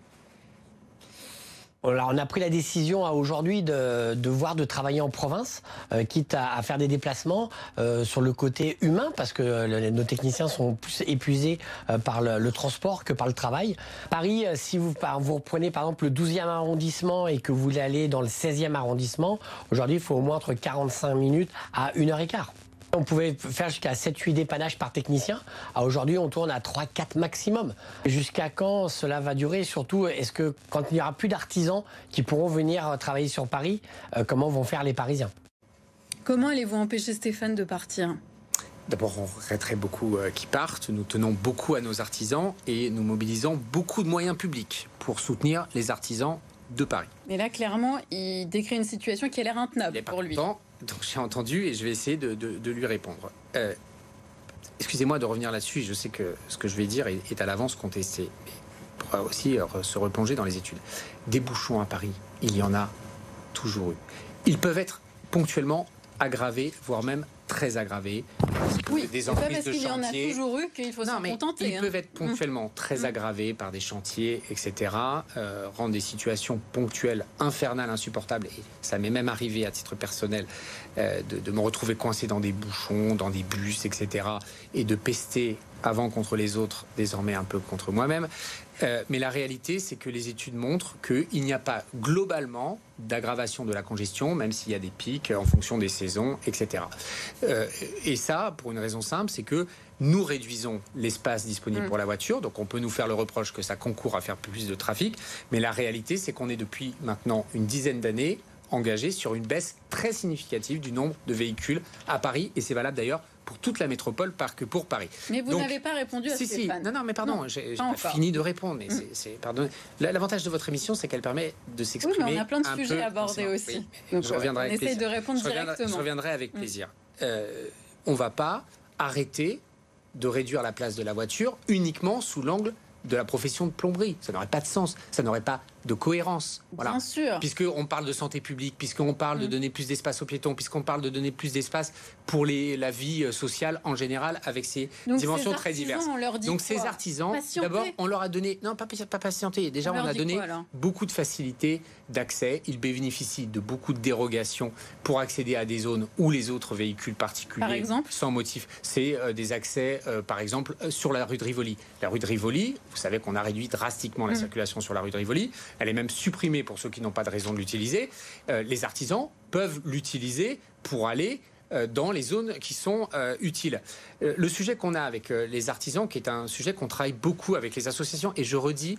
On a pris la décision à aujourd'hui de, de voir de travailler en province, euh, quitte à, faire des déplacements euh, sur le côté humain, parce que euh, nos techniciens sont plus épuisés euh, par le, transport que par le travail. Paris, si vous, vous reprenez par exemple le 12e arrondissement et que vous voulez aller dans le 16e arrondissement, aujourd'hui il faut au moins entre 45 minutes à 1 heure et quart. On pouvait faire jusqu'à 7-8 dépannages par technicien. À Aujourd'hui, on tourne à 3-4 maximum. Jusqu'à quand cela va durer? Surtout, est-ce que quand il n'y aura plus d'artisans qui pourront venir travailler sur Paris, euh, comment vont faire les Parisiens? Comment allez-vous empêcher Stéphane de partir? D'abord, on regretterait beaucoup euh, qu'ils partent. Nous tenons beaucoup à nos artisans et nous mobilisons beaucoup de moyens publics pour soutenir les artisans de Paris. Et là, clairement, il décrit une situation qui a l'air intenable pour lui. Donc j'ai entendu et je vais essayer de, lui répondre. Euh, excusez-moi de revenir là-dessus, je sais que ce que je vais dire est, à l'avance contesté, mais pourra aussi se replonger dans les études. Des bouchons à Paris, il y en a toujours eu. Ils peuvent être ponctuellement aggravés, voire même très aggravés. Oui, des emprises de chantier. y en a toujours eu qu'il faut s'en contenter. Ils hein. peuvent être ponctuellement mmh. très mmh. aggravés par des chantiers, etc. Euh, rendre des situations ponctuelles infernales, insupportables. Et ça m'est même arrivé à titre personnel euh, de, de, me retrouver coincé dans des bouchons, dans des bus, etc. Et de pester avant contre les autres, désormais un peu contre moi-même. Euh, mais la réalité, c'est que les études montrent qu'il n'y a pas globalement d'aggravation de la congestion, même s'il y a des pics en fonction des saisons, etc. Euh, et ça, pour une raison simple, c'est que nous réduisons l'espace disponible mm. pour la voiture, donc on peut nous faire le reproche que ça concourt à faire plus de trafic, mais la réalité, c'est qu'on est depuis maintenant une dizaine d'années engagé sur une baisse très significative du nombre de véhicules à Paris, et c'est valable d'ailleurs pour toute la métropole, pas que pour Paris. Mais vous n'avez pas répondu à si, Stéphane. Si. Non, non, mais pardon, j'ai fini de répondre. Mais mm. c'est, pardon. L'avantage de votre émission, c'est qu'elle permet de s'exprimer. Oui, mais on a plein de sujets à aborder aussi. Donc, je reviendrai on avec essaye de répondre je directement. je reviendrai avec mm. plaisir. Euh, on ne va pas arrêter de réduire la place de la voiture uniquement sous l'angle de la profession de plomberie. Ça n'aurait pas de sens, ça n'aurait pas de cohérence. Voilà. Bien sûr. Puisqu'on parle de santé publique, puisqu'on parle de mm. donner plus d'espace aux piétons, puisqu'on parle de donner plus d'espace pour les, la vie euh, sociale en général, avec ses dimensions très diverses. Donc ces artisans, d'abord, on leur a donné, non, pas, pas patienter, déjà on, a donné beaucoup de facilités d'accès. Ils bénéficient de beaucoup de dérogations pour accéder à des zones où les autres véhicules particuliers, par exemple? sans motif, c'est euh, des accès, euh, par exemple, sur la rue de Rivoli. La rue de Rivoli, vous savez qu'on a réduit drastiquement la mm. circulation sur la rue de Rivoli. Elle est même supprimée pour ceux qui n'ont pas de raison de l'utiliser. Euh, les artisans peuvent l'utiliser pour aller euh, dans les zones qui sont euh, utiles. le sujet qu'on a avec les artisans, qui est un sujet qu'on travaille beaucoup avec les associations, et je redis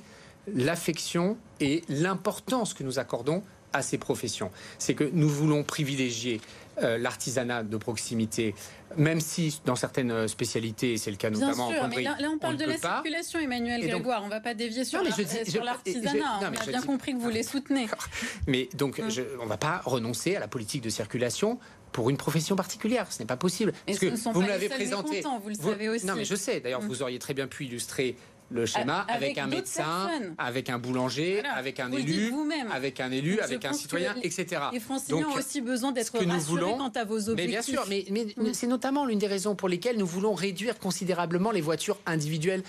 l'affection et l'importance que nous accordons à ces professions. C'est que nous voulons privilégier l'artisanat de proximité même si dans certaines euh, spécialités, c'est le cas notamment en mais là, on parle de la circulation, Emmanuel Grégoire. on ne va pas dévier sur l'artisanat. On a bien compris que vous les soutenez. Mais donc, hum. on ne va pas renoncer à la politique de circulation pour une profession particulière. Ce n'est pas possible. Parce que vous me l'avez présenté. Vous le savez aussi. Non, mais je sais. D'ailleurs, hum. vous auriez très bien pu illustrer le schéma avec, un médecin, avec un boulnger, avec un élu, avec un élu, avec un citoyen, etc. Les Franciliens ont aussi besoin d'être rassurés quant à vos objectifs. Mais bien sûr, mais, c'est notamment l'une des raisons pour lesquelles nous voulons réduire considérablement les voitures individuelles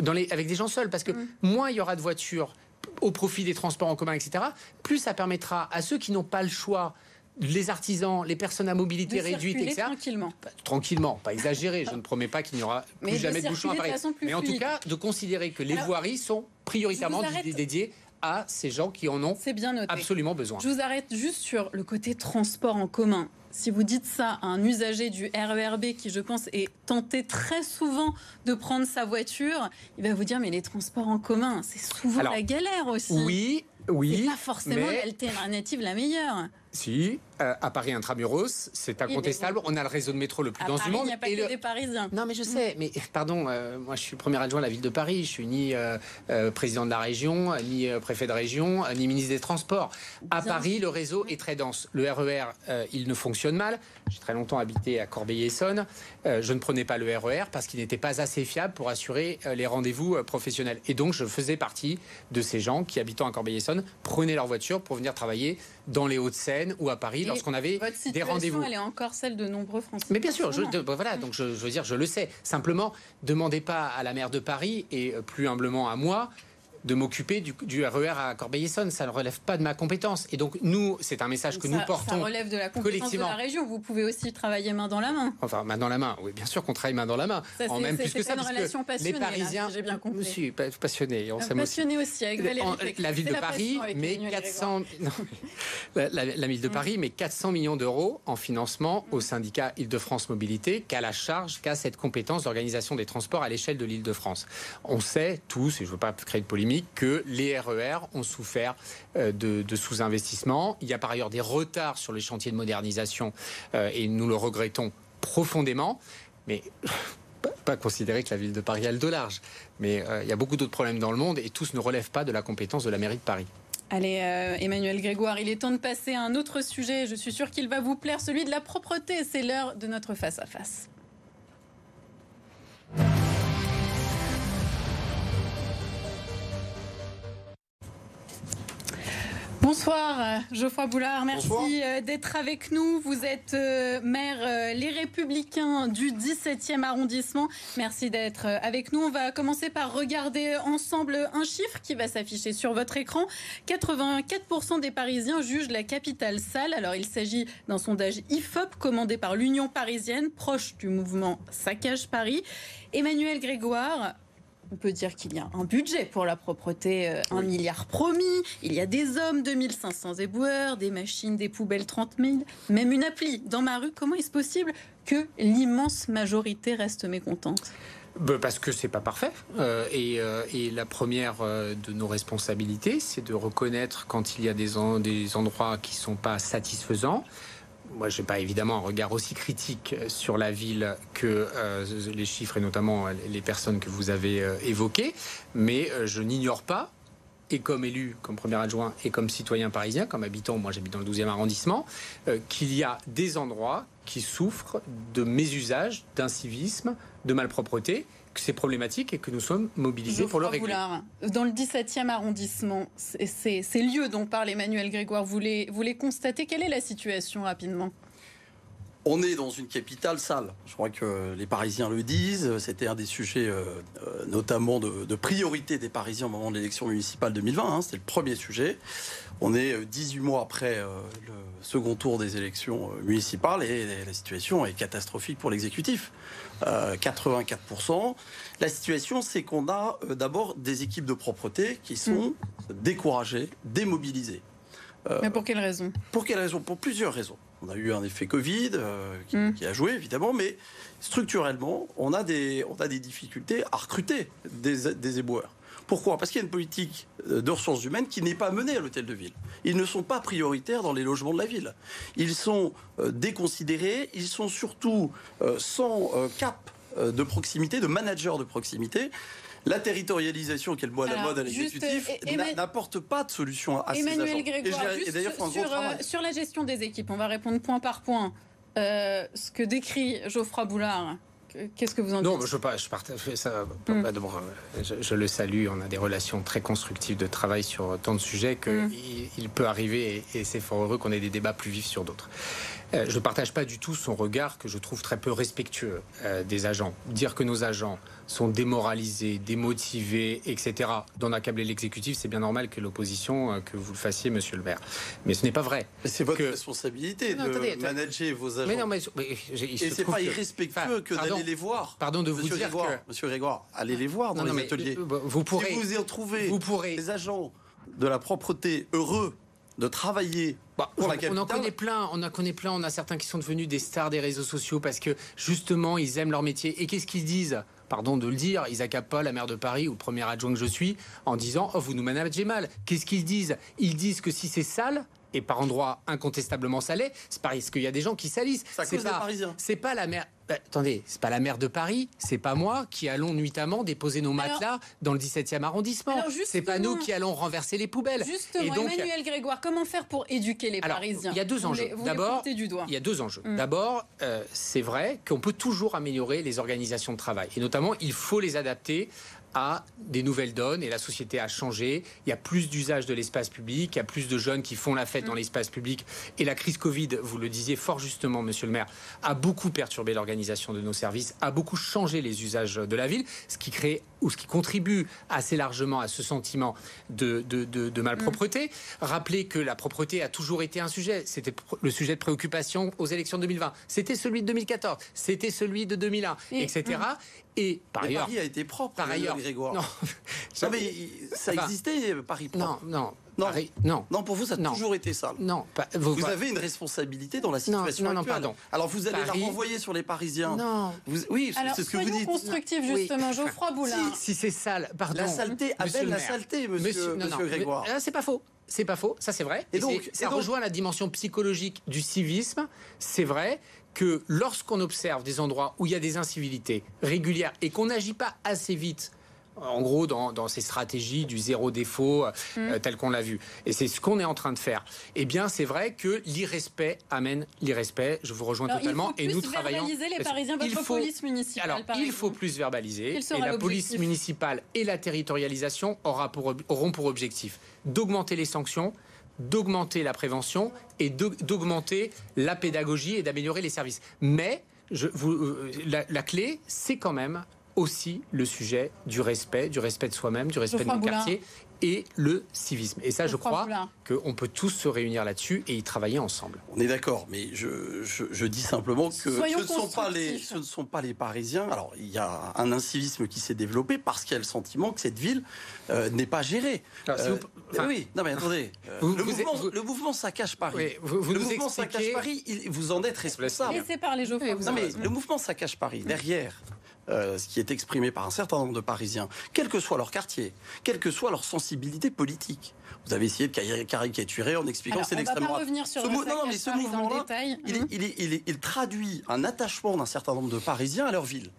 dans les, avec des gens seuls, parce que mm. moins il y aura de voitures au profit des transports en commun, etc., plus ça permettra à ceux qui n'ont pas le choix les artisans, les personnes à mobilité réduite, etc. Tranquillement. Tranquillement, pas exagéré. Je ne promets pas qu'il n'y aura plus jamais de bouchons à Paris. Mais en tout cas, de considérer que les voiries sont prioritairement dédiées à ces gens qui en ont absolument besoin. Je vous arrête juste sur le côté transport en commun. Si vous dites ça à un usager du RERB qui, je pense, est tenté très souvent de prendre sa voiture, il va vous dire mais les transports en commun, c'est souvent la galère aussi. Oui, oui. C'est pas forcément l'alternative la meilleure. Si, euh, à Paris intramuros, c'est incontestable. On a le réseau de métro le plus dense du monde. Il n'y a pas que des Parisiens. Non, mais je sais. Mais pardon, euh, moi je suis premier adjoint de la ville de Paris. Je suis ni euh, président de la région, ni préfet de région, ni ministre des Transports. À Paris, le réseau est très dense. Le RER, e il ne fonctionne mal. J'ai très longtemps habité à Corbeil-Essonne. je ne prenais pas le RER e parce qu'il n'était pas assez fiable pour assurer les rendez-vous professionnels. Et donc, je faisais partie de ces gens qui, habitant à Corbeil-Essonne, prenaient leur voiture pour venir travailler dans les Hauts-de-Seine ou à Paris lorsqu'on avait des rendez-vous. Elle est encore celle de nombreux Français. Mais bien sûr, je, voilà, donc je, je, veux dire, je le sais. Simplement, demandez pas à la maire de Paris et euh, plus humblement à moi de m'occuper du, RER e à Corbeil-Essonne. Ça ne relève pas de ma compétence. Et donc, nous, c'est un message que nous portons. Ça relève de la compétence de la région. Vous pouvez aussi travailler main dans la main. Enfin, main dans la main. Oui, bien sûr qu'on travaille main dans la main. Ça, en même plus que ça. une relation passionnée. Les Parisiens. J'ai bien compris. Je suis passionné. On passionné aussi, avec Valérie La ville de Paris met 400. la, ville de Paris met 400 millions d'euros en financement au syndicat Île-de-France Mobilité, qu'à la charge, qu'a cette compétence d'organisation des transports à l'échelle de l'Île-de-France. On sait tous, et je ne veux pas créer de polémique, que les RER e ont souffert euh, de, sous-investissement. Il y a par ailleurs des retards sur les chantiers de modernisation euh, et nous le regrettons profondément. Mais pas considérer que la ville de Paris a le dos large. Mais euh, il y a beaucoup d'autres problèmes dans le monde et tous ne relèvent pas de la compétence de la mairie de Paris. Allez, Emmanuel Grégoire, il est temps de passer à un autre sujet. Je suis sûr qu'il va vous plaire, celui de la propreté. C'est l'heure de notre face-à-face. Bonsoir euh, Geoffroy Boulard, merci euh, d'être avec nous. Vous êtes euh, maire Les Républicains du 17e arrondissement. Merci d'être avec nous. On va commencer par regarder ensemble un chiffre qui va s'afficher sur votre écran. 84% des Parisiens jugent la capitale sale. Alors il s'agit d'un sondage IFOP commandé par l'Union parisienne, proche du mouvement Saccage Paris. Emmanuel Grégoire, on peut dire qu'il y a un budget pour la propreté, euh, un milliard promis. Il y a des hommes, 2500 éboueurs, des machines, des poubelles, 30 000, même une appli. Dans ma rue, comment est-ce possible que l'immense majorité reste mécontente? Bah, parce que c'est pas parfait. Euh, euh, et, la première de nos responsabilités, c'est de reconnaître quand il y a des, des endroits qui sont pas satisfaisants moi, je n'ai pas évidemment un regard aussi critique sur la ville que euh, les chiffres et notamment les personnes que vous avez euh, évoquées, mais euh, je n'ignore pas, et comme élu, comme premier adjoint, et comme citoyen parisien, comme habitant, moi j'habite dans le 12e arrondissement, qu'il y a des endroits qui souffrent de mésusage, d'incivisme, de malpropreté, c'est problématique et que nous sommes mobilisés pour le régler. dans le 17e arrondissement, ces lieux dont parle Emmanuel Grégoire, vous les, vous les constatez? Quelle est la situation rapidement? On est dans une capitale sale. Je crois que les Parisiens le disent. C'était un des sujets, euh, euh, notamment de, priorité des Parisiens au moment de l'élection municipale 2020. Hein. C'était le premier sujet. On est 18 euh, mois après le second tour des élections municipales et la situation est catastrophique pour l'exécutif. 84%. La situation, c'est qu'on a d'abord des équipes de propreté qui sont mm. découragées, démobilisées. Mais pour quelles raisons Pour quelles raisons Pour plusieurs raisons. On a eu un effet Covid euh, mm. qui, a joué évidemment, mais structurellement, on a des, on a des difficultés à recruter des, des éboueurs. Pourquoi? Parce qu'il y a une politique euh, de ressources humaines qui n'est pas menée à l'hôtel de ville. Ils ne sont pas prioritaires dans les logements de la ville. Ils sont euh, déconsidérés, ils sont surtout sans cap de proximité, de manager de proximité. La territorialisation, qui est le mot à la mode à l'exécutif, n'apporte pas de solution à Emmanuel ces agents. Grégoire, sur, euh, sur, la gestion des équipes, on va répondre point par point. Euh, ce que décrit Geoffroy Boulard, Qu'est-ce que vous en dites Non, je, je partage ça. Hmm. Je, le salue. On a des relations très constructives de travail sur tant de sujets qu'il hmm. il peut arriver, et, et c'est fort heureux qu'on ait des débats plus vifs sur d'autres. Euh, je ne partage pas du tout son regard que je trouve très peu respectueux euh, des agents. Dire que nos agents sont démoralisés, démotivés, etc., d'en accabler l'exécutif, c'est bien normal que l'opposition, euh, que vous le fassiez, monsieur le maire. Mais ce n'est pas vrai. C'est votre responsabilité de manager vos agents. Mais non, mais, Et c'est pas irrespectueux que, d'aller les voir. Pardon de vous dire que... Monsieur Grégoire, allez les voir dans les ateliers. Vous pourrez... Si vous y retrouvez vous pourrez... des agents de la propreté heureux de travailler bah, on, en connaît plein, on en connaît plein. On a certains qui sont devenus des stars des réseaux sociaux parce que justement ils aiment leur métier. Et qu'est-ce qu'ils disent? Pardon de le dire, ils accablent pas la maire de Paris ou le premier adjoint que je suis en disant oh vous nous managez mal. Qu'est-ce qu'ils disent? Ils disent que si c'est sale, et par endroits incontestablement salés, c'est parce qu'il y a des gens qui salissent. C'est pas, c'est pas la mer. Bah, attendez, c'est pas la maire de Paris, c'est pas moi qui allons nuitamment déposer nos matelas dans le 17e arrondissement. C'est pas nous qui allons renverser les poubelles. Justement, donc, Emmanuel Grégoire, comment faire pour éduquer les Parisiens Il y a deux enjeux. D'abord, il y a deux enjeux. D'abord, c'est vrai qu'on peut toujours améliorer les organisations de travail et notamment il faut les adapter à des nouvelles donnes et la société a changé. Il y a plus d'usage de l'espace public, il y a plus de jeunes qui font la fête dans mm. l'espace public. Et la crise Covid, vous le disiez fort justement, monsieur le maire, a beaucoup perturbé l'organisation de nos services, a beaucoup changé les usages de la ville, ce qui crée ou ce qui contribue assez largement à ce sentiment de, de, malpropreté. Mm. Rappelez que la propreté a toujours été un sujet. C'était le sujet de préoccupation aux élections de 2020. C'était celui de 2014. C'était celui de 2001, etc. Et par ailleurs, Paris a été propre. Par ailleurs, Grégoire. Non, mais ça existait Paris propre. Non, non. Non, non. non, pour vous, ça a toujours été ça. Non, vous, avez une responsabilité dans la situation non, non, actuelle. pardon. Alors vous allez la renvoyer sur les Parisiens. Non. oui, c'est ce que vous dites. constructif justement, Geoffroy Boulard. Si, c'est sale, pardon. La saleté appelle la saleté, monsieur, monsieur, Grégoire. C'est pas faux. C'est pas faux, ça c'est vrai. Et, donc, ça rejoint la dimension psychologique du civisme. C'est vrai que lorsqu'on observe des endroits où il y a des incivilités régulières et qu'on n'agit pas assez vite en gros, dans, dans ces stratégies du zéro défaut, Mm. euh, tel qu'on l'a vu. Et c'est ce qu'on est en train de faire. Eh bien, c'est vrai que l'irrespect amène l'irrespect. Je vous rejoins Alors, totalement. il et faut nous plus travaillons. verbaliser les. Parisiens, Il votre faut- police municipale. Alors, il faut plus verbaliser. Et la police municipale et la territorialisation aura pour, ob- auront pour objectif d'augmenter les sanctions, d'augmenter la prévention et d'aug- d'augmenter la pédagogie et d'améliorer les services. Mais je, vous, euh, la, la clé, c'est quand même aussi le sujet du respect, du respect de soi-même, du respect Geoffroy de nos Boulard. quartiers et le civisme. Et ça, je crois qu'on peut tous se réunir là-dessus et y travailler ensemble. On est d'accord, mais je, je, je dis simplement que Soyons ce ne, sont pas les, constructifs. ce ne sont pas les Parisiens. Alors, il y a un incivisme qui s'est développé parce qu'il y a le sentiment que cette ville euh, n'est pas gérée. Alors, si Euh, vous- enfin, oui, non mais attendez. euh, Vous- le, vous- mouvement, le mouvement Saccage Paris. Oui, vous- vous le nous mouvement expliquez- Saccage Paris, il- vous en êtes responsable. Laissez parler Geoffroy. Non, mais le mouvement Saccage Paris, derrière euh, ce qui est exprimé par un certain nombre de Parisiens, quel que soit leur quartier, quelle que soit leur sensibilité politique. Vous avez essayé de cari- caricaturer en expliquant c'est l'extrême pas droite. revenir sur Ce le non, mais ce mouvement-là, il traduit un attachement d'un certain nombre de Parisiens à leur ville.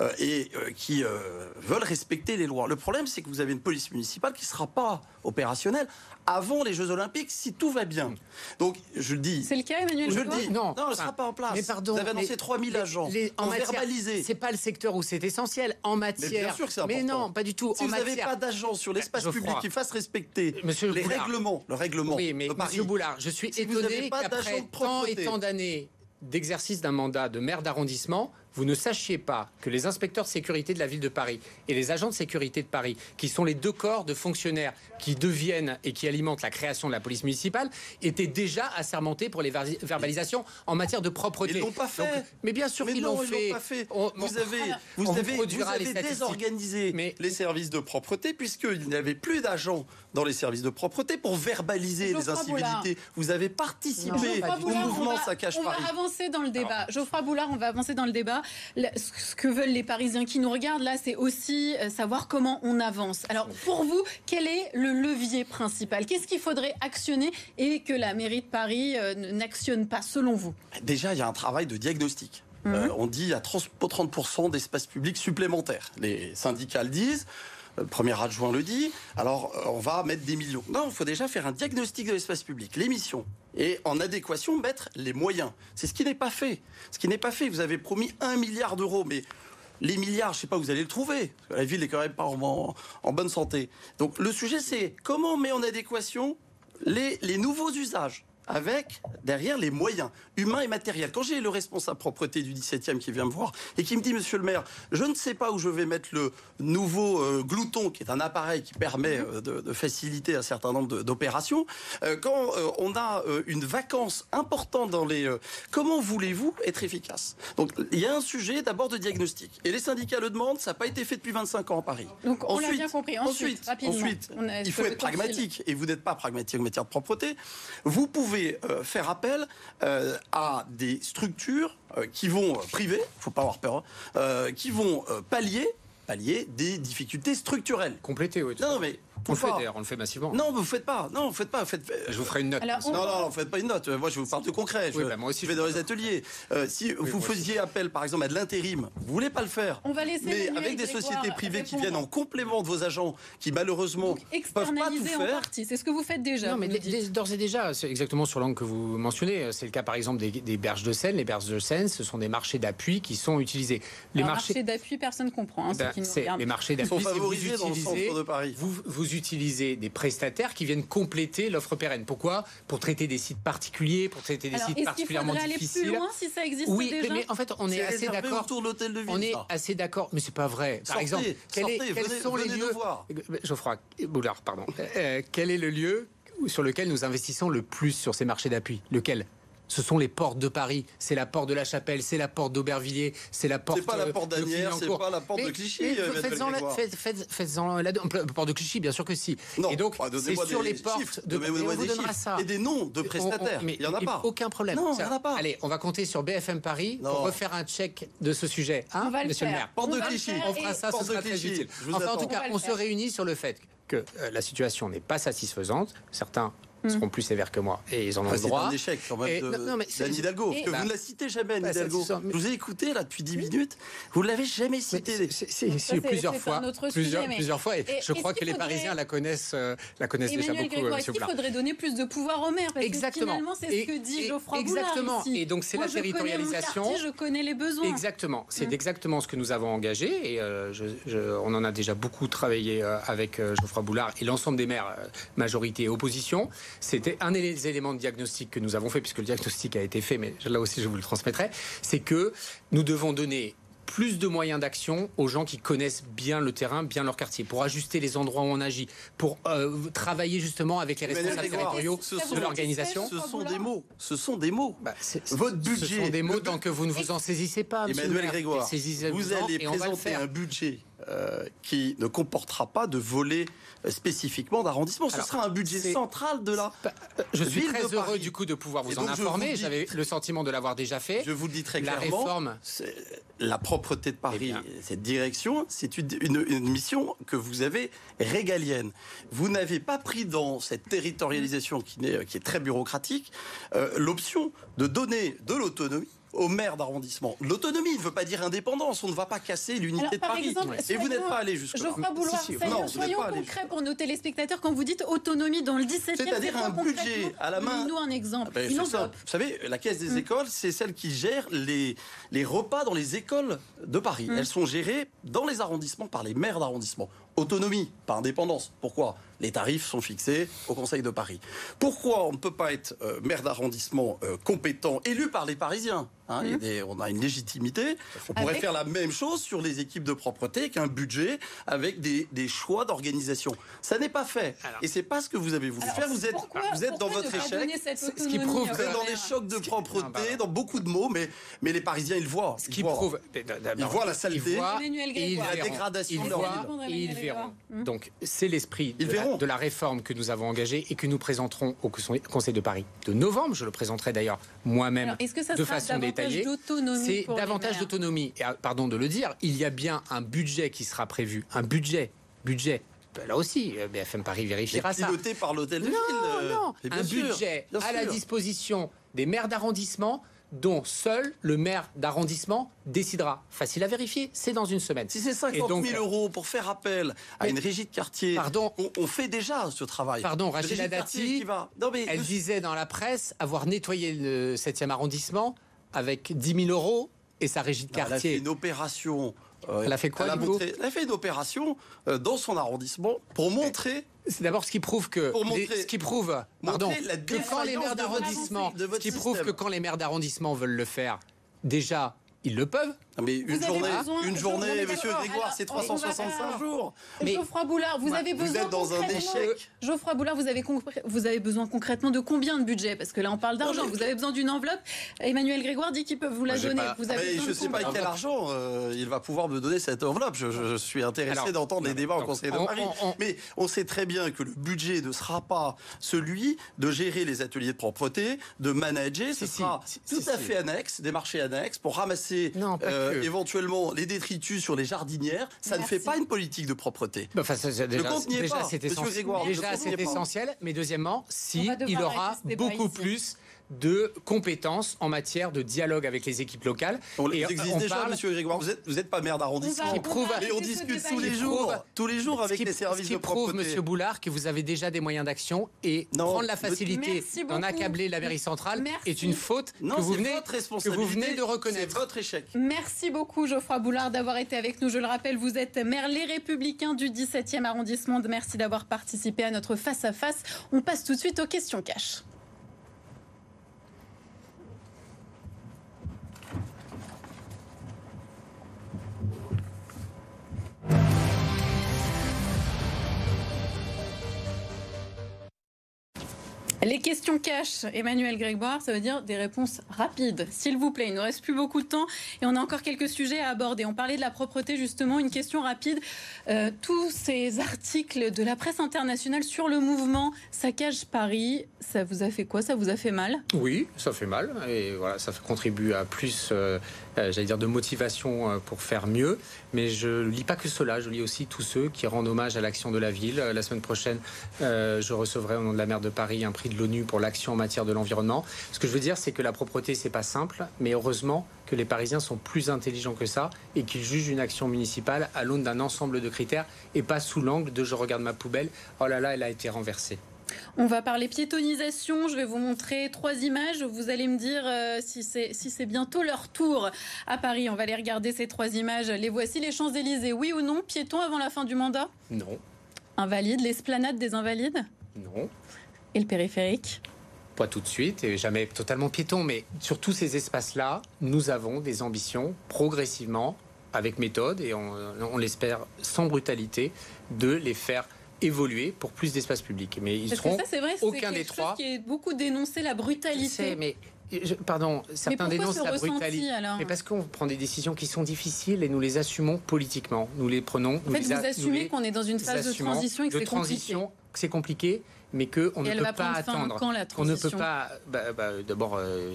Euh, et euh, qui euh, veulent respecter les lois. Le problème, c'est que vous avez une police municipale qui ne sera pas opérationnelle avant les Jeux Olympiques, si tout va bien. Donc, je le dis, C'est le cas, Emmanuel je le dis, Non, non, elle ne sera pas en place. Mais pardon, vous avez annoncé mais 3000 les- agents. les- en verbaliser. C'est pas le secteur où c'est essentiel. En matière. bien sûr que c'est Mais important. non, pas du tout. Si en vous n'avez matière. pas d'agents sur l'espace public qui fassent respecter Monsieur les Boulard. règlements, le règlement Oui, mais de Paris, Monsieur Boulard, je suis Si vous n'avez étonné pas d'agent qu'après de tant et tant d'années d'exercice d'un mandat de maire d'arrondissement, vous ne sachiez pas que les inspecteurs de sécurité de la ville de Paris et les agents de sécurité de Paris, qui sont les deux corps de fonctionnaires qui deviennent et qui alimentent la création de la police municipale, étaient déjà assermentés pour les ver- verbalisations en matière de propreté. Ils l'ont pas fait. Donc, mais bien sûr qu'ils non, l'ont ils l'ont fait. pas fait. On- vous avez, vous on avez, vous les avez désorganisé Mais- les services de propreté puisqu'il n'y avait plus d'agents dans les services de propreté pour verbaliser les incivilités. Vous avez participé Geoffroy au mouvement va- Saccage on va Paris. avancer dans le débat. Geoffroy Boulard, on va avancer dans le débat. Ce que veulent les Parisiens qui nous regardent là, c'est aussi euh, savoir comment on avance. Alors, pour vous, quel est le levier principal? Qu'est-ce qu'il faudrait actionner et que la mairie de Paris euh, n'actionne pas, selon vous? Déjà, il y a un travail de diagnostic. Mhm. Euh, on dit il y a 30%, 30 d'espace public supplémentaire. Les syndicats le disent. Le premier adjoint le dit. Alors, euh, on va mettre des millions. Non, il faut déjà faire un diagnostic de l'espace public, les missions. Et en adéquation, mettre les moyens. C'est ce qui n'est pas fait. Ce qui n'est pas fait. Vous avez promis un milliard d'euros, mais les milliards, je ne sais pas vous allez le trouver. La ville est quand même pas en, bonne santé. Donc, le sujet, c'est comment on met en adéquation les nouveaux usages avec derrière les moyens humains et matériels. Quand j'ai le responsable propreté du 17e qui vient me voir et qui me dit Monsieur le maire, je ne sais pas où je vais mettre le nouveau euh, glouton qui est un appareil qui permet euh, de, de faciliter un certain nombre d'opérations. Euh, quand euh, on a une vacance importante dans les comment voulez-vous être efficace? Donc il y a un sujet d'abord de diagnostic et les syndicats le demandent, ça n'a pas été fait depuis 25 ans à Paris. Donc, on l'a bien compris. Ensuite, ensuite, ensuite, on il faut être pragmatique et vous n'êtes pas pragmatique en matière de propreté. Vous pouvez euh, faire appel euh, à des structures euh, qui vont privées, faut pas avoir peur, hein, qui vont pallier pallier des difficultés structurelles. Complété, oui. tout Non, non, mais On le fait d'ailleurs, on le fait massivement. Non, vous faites pas. Non, vous faites pas. Vous faites. Je vous ferai une note. Alors, on- Non, non, non, faites pas une note. Moi, je vous parle de concret. Je, Oui, bah, moi aussi, je vais dans les ateliers. Euh, si vous faisiez appel, par exemple, à de l'intérim, vous voulez pas le faire. On va laisser Mais avec des sociétés privées qui viennent en complément de vos agents, qui malheureusement Donc, peuvent pas tout externaliser en faire. partie. C'est ce que vous faites déjà. Non, mais vous d'ores et déjà, c'est exactement sur l'angle que vous mentionnez. C'est le cas, par exemple, des, des berges de Seine. Les berges de Seine, ce sont des marchés d'appui qui sont utilisés. Les Alors, marchés, marché d'appui, personne ne comprend. hein, ceux Ben, qui nous les marchés Ils sont d'appui. vous favorisés dans le centre de Paris. Vous, vous utilisez des prestataires qui viennent compléter l'offre pérenne. Pourquoi? Pour traiter des sites particuliers, pour traiter des Alors, sites particulièrement aller difficiles. plus loin si ça existe oui, mais, déjà? mais en fait, on est, assez d'accord. On est ça. assez d'accord, mais c'est pas vrai. Par Sortez, exemple, quel est- quels venez- sont les venez nous lieux voir. Geoffroy Boulard, pardon. Euh, quel est le lieu sur lequel nous investissons le plus sur ces marchés d'appui? Lequel? Ce sont les portes de Paris, c'est la porte de la Chapelle, c'est la porte d'Aubervilliers, c'est la porte C'est pas la euh, porte d'Anières, c'est pas la porte de Mais- Clichy, mais euh, Faites-en la, faites, faites, la- la porte de Clichy, bien sûr que si. Non, Et donc, bah, c'est sur les portes chiffres, de et on vous donnera chiffres. ça. Et des noms de On- on- prestataires. mais Il y en a pas. Aucun problème. Non, il Ça- y en a pas. Allez, on va compter sur BFM Paris Non. pour refaire un check de ce sujet. Hein, On va monsieur le faire. maire Porte On de Clichy. on fera ça, ce sera très utile. Enfin, en tout cas, on se réunit sur le fait que euh, la situation n'est pas satisfaisante. Certains seront plus sévères que moi. Et ils en ont Enfin, le c'est droit. un échec quand même Et- de- non, non, mais c'est- d'Anne Hidalgo. Et- que bah, vous ne la citez jamais, Anne bah, c'est- Hidalgo. c'est ça, mais- Je vous ai écouté là depuis 10 minutes. Vous ne l'avez jamais Mais cité. c'est- c'est- c'est- c'est- plusieurs c'est fois, plusieurs, mais- plusieurs fois, et, Et je crois que les faudrait- Parisiens la connaissent, euh, la connaissent déjà beaucoup, Grégoire, euh, est-ce qu'il faudrait donner plus de pouvoir aux maires? Parce Exactement. que finalement, c'est ce que dit Geoffroy exactement. Ici. Et donc, c'est la territorialisation. quartier, je connais les besoins. Exactement, c'est Mm. exactement ce que nous avons engagé et euh, je- je- on en a déjà beaucoup travaillé euh, avec Geoffroy Boulard et l'ensemble des maires, majorité et opposition. C'était un des éléments de diagnostic que nous avons fait, puisque le diagnostic a été fait, mais là aussi je vous le transmettrai, c'est que nous devons donner plus de moyens d'action aux gens qui connaissent bien le terrain, bien leur quartier, pour ajuster les endroits où on agit, pour euh, travailler justement avec les responsables territoriaux ce de l'organisation. Ce sont des mots. Ce sont des mots. Bah, Votre Ce budget, sont des mots tant que vous ne vous en saisissez pas. Emmanuel. Grégoire, Saisissez-vous-en vous allez présenter faire. un budget euh, qui ne comportera pas de volet euh, spécifiquement d'arrondissement. Ce Alors, sera un budget central de la. Je suis Ville très de heureux Paris. du coup de pouvoir vous en informer. J'avais le sentiment de l'avoir déjà fait. Je vous le dis très La clairement. réforme. La propreté de Eh Paris, bien. cette direction, c'est une, une- une mission que vous avez régalienne. Vous n'avez pas pris dans cette territorialisation qui, est très bureaucratique euh, l'option de donner de l'autonomie aux maires d'arrondissement. L'autonomie ne veut pas dire indépendance. On ne va pas casser l'unité de par Paris. exemple, Et vous n'êtes pas allé jusque-là. Geoffroy Boulard, si, si, soyons, non, concrets pour nos téléspectateurs. Quand vous dites autonomie dans le 17e, C'est-à-dire un budget à la main. Donnez-nous un exemple, Ah ben, ça. Vous savez, la caisse des Mm. écoles, c'est celle qui gère les, les repas dans les écoles de Paris. Mm. Elles sont gérées dans les arrondissements par les maires d'arrondissement. Autonomie, pas indépendance. Pourquoi? Les tarifs sont fixés au Conseil de Paris. Pourquoi on ne peut pas être euh, maire d'arrondissement euh, compétent, élu par les Parisiens hein, des- On a une légitimité. On pourrait Avec- faire la même chose sur les équipes de propreté qu'un budget avec des, des choix d'organisation. Ça n'est pas fait. Alors- Et c'est pas ce que vous avez voulu Alors, faire. Vous êtes, pourquoi- vous êtes dans votre échec. Ce qui prouve Vous êtes dans des chocs de propreté, Non, dans beaucoup de mots, mais, mais les Parisiens, ils le voient. Ce Ils qui voient. prouve. Ils voient la saleté. Ils voient. La verront. dégradation Ils de leur voient ville. et ils verront. Donc c'est l'esprit Ils de, de la réforme que nous avons engagée et que nous présenterons au Conseil de Paris de novembre. Je le présenterai d'ailleurs moi-même de façon détaillée. C'est davantage d'autonomie. Ah, pardon de le dire, il y a bien un budget qui sera prévu. Un budget. Budget. Là aussi, euh, BFM Paris vérifiera ça. piloté par l'hôtel de ville. Non, euh, non, bien un sûr, budget à la disposition des maires d'arrondissement dont seul le maire d'arrondissement décidera. Facile à vérifier, c'est dans une semaine. Si c'est 50 Et donc, 000 euros pour faire appel à une régie de quartier, Pardon. on, on fait déjà ce travail. Pardon, Rachida quartier Dati, Elle le- disait dans la presse avoir nettoyé le 7e arrondissement avec 10 000 euros et sa régie de Elle a fait quartier. une opération. euh, Elle a fait quoi, elle a, du coup? montré- elle a fait une opération euh, dans son arrondissement pour montrer C'est d'abord ce qui prouve que Pour montrer- les- ce qui prouve pardon la que quand les maires d'arrondissement système, ce qui prouve que système. quand les maires d'arrondissement veulent le faire déjà ils le peuvent Non, mais Vous une journée, besoin- une journée, monsieur. Grégoire, c'est on va 365 faire- jours. Mais- Geoffroy Boulard, vous avez Vous besoin êtes dans un concrètement- échec. Geoffroy Boulard, vous avez, vous avez besoin concrètement de combien de budget? Parce que là, on parle d'argent. Vous avez besoin d'une enveloppe. Emmanuel Grégoire dit qu'il peut vous la donner. pas- Vous Ah, avez mais je de sais pas quel argent euh, il va pouvoir me donner cette enveloppe. Je, je- je suis intéressé d'entendre les non, débats au Conseil de on- Paris. on- on- Mais on sait très bien que le budget ne sera pas celui de gérer les ateliers de propreté, de manager. Ce Si, sera si, tout si, à fait annexe, des marchés annexes pour ramasser Non, pas euh, que. éventuellement les détritus sur les jardinières. Ça ne fait pas une politique de propreté. Enfin, ça, ça, déjà, compte n'y est déjà, pas, monsieur. Grégoire, Déjà, le compte n'y c'est est pas. essentiel. Mais deuxièmement, si il aura beaucoup ici. plus de compétences en matière de dialogue avec les équipes locales. On Et les existe on déjà, parle- monsieur Grégoire. Vous n'êtes vous êtes pas maire d'arrondissement. Prouve- Mais on discute tous les jours, prouve- tous les jours avec qui, les services ce qui de prouve. Monsieur Boulard, que vous avez déjà des moyens d'action et Non, prendre la facilité d'en accabler la mairie centrale Merci. est une faute Non, que vous venez votre que vous venez de reconnaître. C'est votre échec. Merci beaucoup Geoffroy Boulard d'avoir été avec nous. Je le rappelle, vous êtes maire Les Républicains du 17e arrondissement. Merci d'avoir participé à notre face-à-face. On passe tout de suite aux questions cash. Les questions cash, Emmanuel Grégoire, ça veut dire des réponses rapides. S'il vous plaît, il ne reste plus beaucoup de temps et on a encore quelques sujets à aborder. On parlait de la propreté justement, une question rapide. Euh, tous ces articles de la presse internationale sur le mouvement Saccage Paris, ça vous a fait quoi? Ça vous a fait mal? Oui, ça fait mal et voilà, ça contribue à plus, euh, j'allais dire, de motivation euh, pour faire mieux. Mais je lis pas que cela, je lis aussi tous ceux qui rendent hommage à l'action de la ville. Euh, La semaine prochaine, euh, je recevrai au nom de la maire de Paris un prix de l'ONU pour l'action en matière de l'environnement. Ce que je veux dire, c'est que la propreté, c'est pas simple, mais heureusement que les Parisiens sont plus intelligents que ça et qu'ils jugent une action municipale à l'aune d'un ensemble de critères et pas sous l'angle de je regarde ma poubelle, oh là là, elle a été renversée. On va parler piétonisation. Je vais vous montrer trois images. Vous allez me dire euh, si c'est si bientôt leur tour à Paris. On va aller regarder ces trois images. Les voici, les Champs-Élysées. Oui ou non Piéton avant la fin du mandat? Non. Invalide. L'esplanade des Invalides? Non. Et le périphérique? Pas tout de suite et jamais totalement piéton, mais sur tous ces espaces-là, nous avons des ambitions progressivement, avec méthode et on, on l'espère sans brutalité, de les faire évoluer pour plus d'espace public. Mais ils seront ça, vrai, aucun des trois. qui est beaucoup dénoncé la brutalité. mais pardon, certains dénoncent la brutalité. Mais parce qu'on prend des décisions qui sont difficiles et nous les assumons politiquement. Nous les prenons. En fait, vous assumez qu'on est dans une phase de transition et que c'est compliqué. C'est compliqué mais qu'on ne peut pas attendre. on ne peut pas. Bah, bah, D'abord, euh,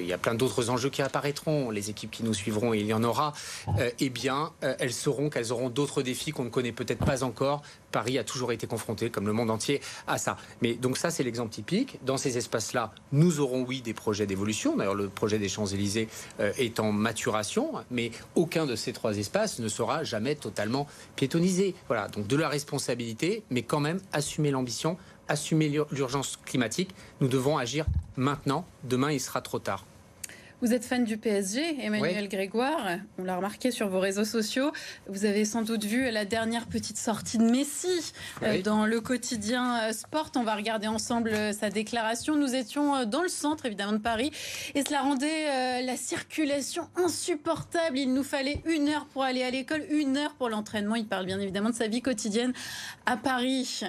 il y a plein d'autres enjeux qui apparaîtront. Les équipes qui nous suivront, il y en aura. Euh, eh bien, euh, elles sauront qu'elles auront d'autres défis qu'on ne connaît peut-être pas encore. Paris a toujours été confronté, comme le monde entier, à ça. Mais donc ça, c'est l'exemple typique. Dans ces espaces-là, nous aurons oui des projets d'évolution. D'ailleurs, le projet des Champs-Élysées est en maturation, mais aucun de ces trois espaces ne sera jamais totalement piétonisé. Voilà. Donc de la responsabilité, mais quand même assumer l'ambition assumer l'urgence climatique. Nous devons agir maintenant. Demain, il sera trop tard. Vous êtes fan du PSG, Emmanuel Grégoire. On l'a remarqué sur vos réseaux sociaux. Vous avez sans doute vu la dernière petite sortie de Messi euh, dans le quotidien euh, Sport. On va regarder ensemble euh, sa déclaration. Nous étions dans le centre, évidemment, de Paris. Et cela rendait la circulation insupportable. Il nous fallait une heure pour aller à l'école, une heure pour l'entraînement. Il parle bien évidemment de sa vie quotidienne à Paris.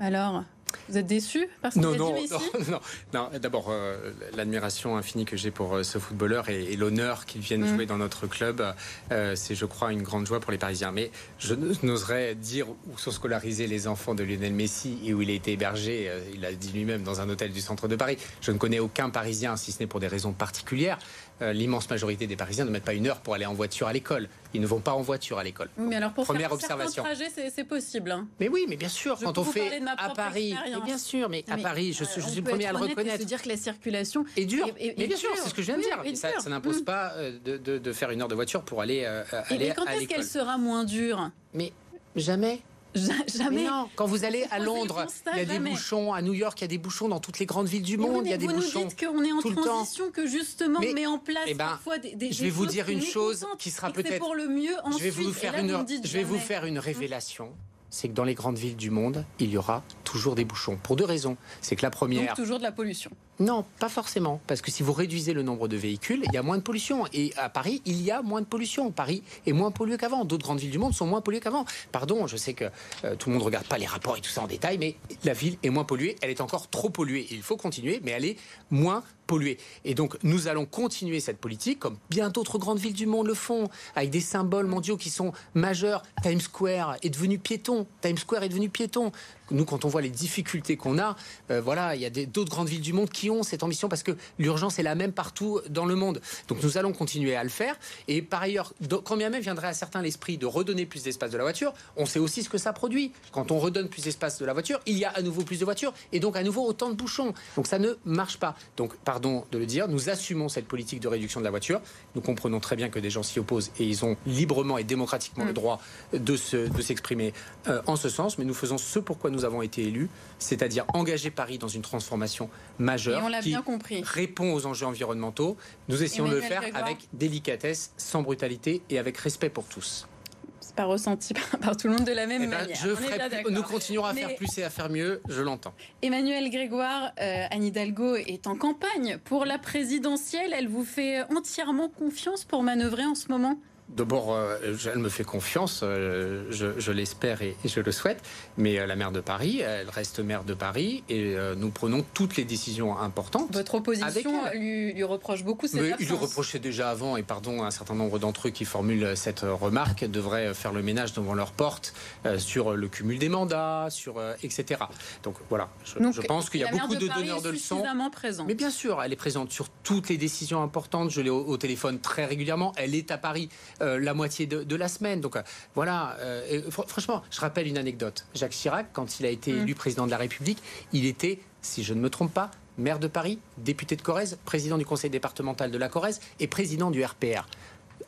Alors, vous êtes déçu parce non, non, non, non, non, D'abord, euh, l'admiration infinie que j'ai pour euh, ce footballeur et, l'honneur qu'il vienne mm. jouer dans notre club, euh, c'est, je crois, une grande joie pour les Parisiens. Mais je n'oserais dire où sont scolarisés les enfants de Lionel Messi et où il a été hébergé. il a dit lui-même dans un hôtel du centre de Paris. Je ne connais aucun Parisien, si ce n'est pour des raisons particulières. L'immense majorité des Parisiens ne mettent pas une heure pour aller en voiture à l'école. Ils ne vont pas en voiture à l'école. mais alors pour Première faire observation. trajet, c'est possible. Hein. Mais oui, mais bien sûr, quand on fait à Paris, bien sûr, mais, à Paris, je, suis, je suis le premier à le reconnaître. dire que la circulation est dure. mais bien sûr, c'est ce que je viens de dire. Ça, n'impose mm. pas euh, de, de, faire une heure de voiture pour aller, euh, aller et quand est-ce qu'elle sera moins dure? Mais jamais. Jamais. non, quand vous allez à Londres, il y a des bouchons. À New York, il y a des bouchons dans toutes les grandes villes du monde. il y a des vous bouchons. Vous nous dites qu'on est en transition, que justement on met en place eh ben, parfois des, des Je vais vous dire une chose qui sera peut-être pour le mieux. Ensuite, je vais vous faire une. Je vais vous faire une révélation c'est que dans les grandes villes du monde, il y aura toujours des bouchons. Pour deux raisons. C'est que la première. Donc toujours de la pollution. Non, pas forcément. Parce que si vous réduisez le nombre de véhicules, il y a moins de pollution. Et à Paris, il y a moins de pollution. Paris est moins pollué qu'avant. D'autres grandes villes du monde sont moins polluées qu'avant. Pardon, je sais que euh, tout le monde ne regarde pas les rapports et tout ça en détail, mais la ville est moins polluée. Elle est encore trop polluée. Il faut continuer, mais elle est moins Et donc, nous allons continuer cette politique, comme bien d'autres grandes villes du monde le font, avec des symboles mondiaux qui sont majeurs. Times Square est devenu piéton. Times Square est devenu piéton nous, quand on voit les difficultés qu'on a, euh, voilà, il y a d'autres grandes villes du monde qui ont cette ambition parce que l'urgence est la même partout dans le monde. Donc nous allons continuer à le faire. Et par ailleurs, quand bien même viendrait à certains l'esprit de redonner plus d'espace de la voiture, on sait aussi ce que ça produit. Quand on redonne plus d'espace de la voiture, il y a à nouveau plus de voitures et donc à nouveau autant de bouchons. Donc ça ne marche pas. Donc, pardon de le dire, nous assumons cette politique de réduction de la voiture. Nous comprenons très bien que des gens s'y opposent et ils ont librement et démocratiquement le mm. droit de s'exprimer se, de euh, en ce sens. Mais nous faisons ce pourquoi nous nous avons été élus, c'est-à-dire engager Paris dans une transformation majeure qui répond aux enjeux environnementaux. Nous essayons de le faire avec délicatesse, sans brutalité et avec respect pour tous C'est pas ressenti par, tout le monde de la même eh ben, manière. nous continuerons à faire plus et à faire mieux, je l'entends. Emmanuel Grégoire, euh, Anne Hidalgo est en campagne pour la présidentielle. Elle vous fait entièrement confiance pour manœuvrer en ce moment? D'abord, euh, elle me fait confiance, euh, je, l'espère et, je le souhaite, mais euh, la maire de Paris, elle reste maire de Paris et nous prenons toutes les décisions importantes. Votre opposition lui, reproche beaucoup cette mais Il lui reprochait déjà avant, et pardon, un certain nombre d'entre eux qui formulent cette remarque devraient faire le ménage devant leur porte sur le cumul des mandats, sur etc. Donc voilà, je, pense qu'il y a beaucoup de, donneurs de leçons. Présent. Mais bien sûr, elle est présente sur toutes les décisions importantes. Je l'ai au téléphone très régulièrement. Elle est à Paris. Euh, la moitié de, la semaine. Donc euh, voilà, euh, franchement, je rappelle une anecdote. Jacques Chirac, quand il a été mm. élu président de la République, il était si je ne me trompe pas, maire de Paris, député de Corrèze, président du conseil départemental de la Corrèze et président du RPR.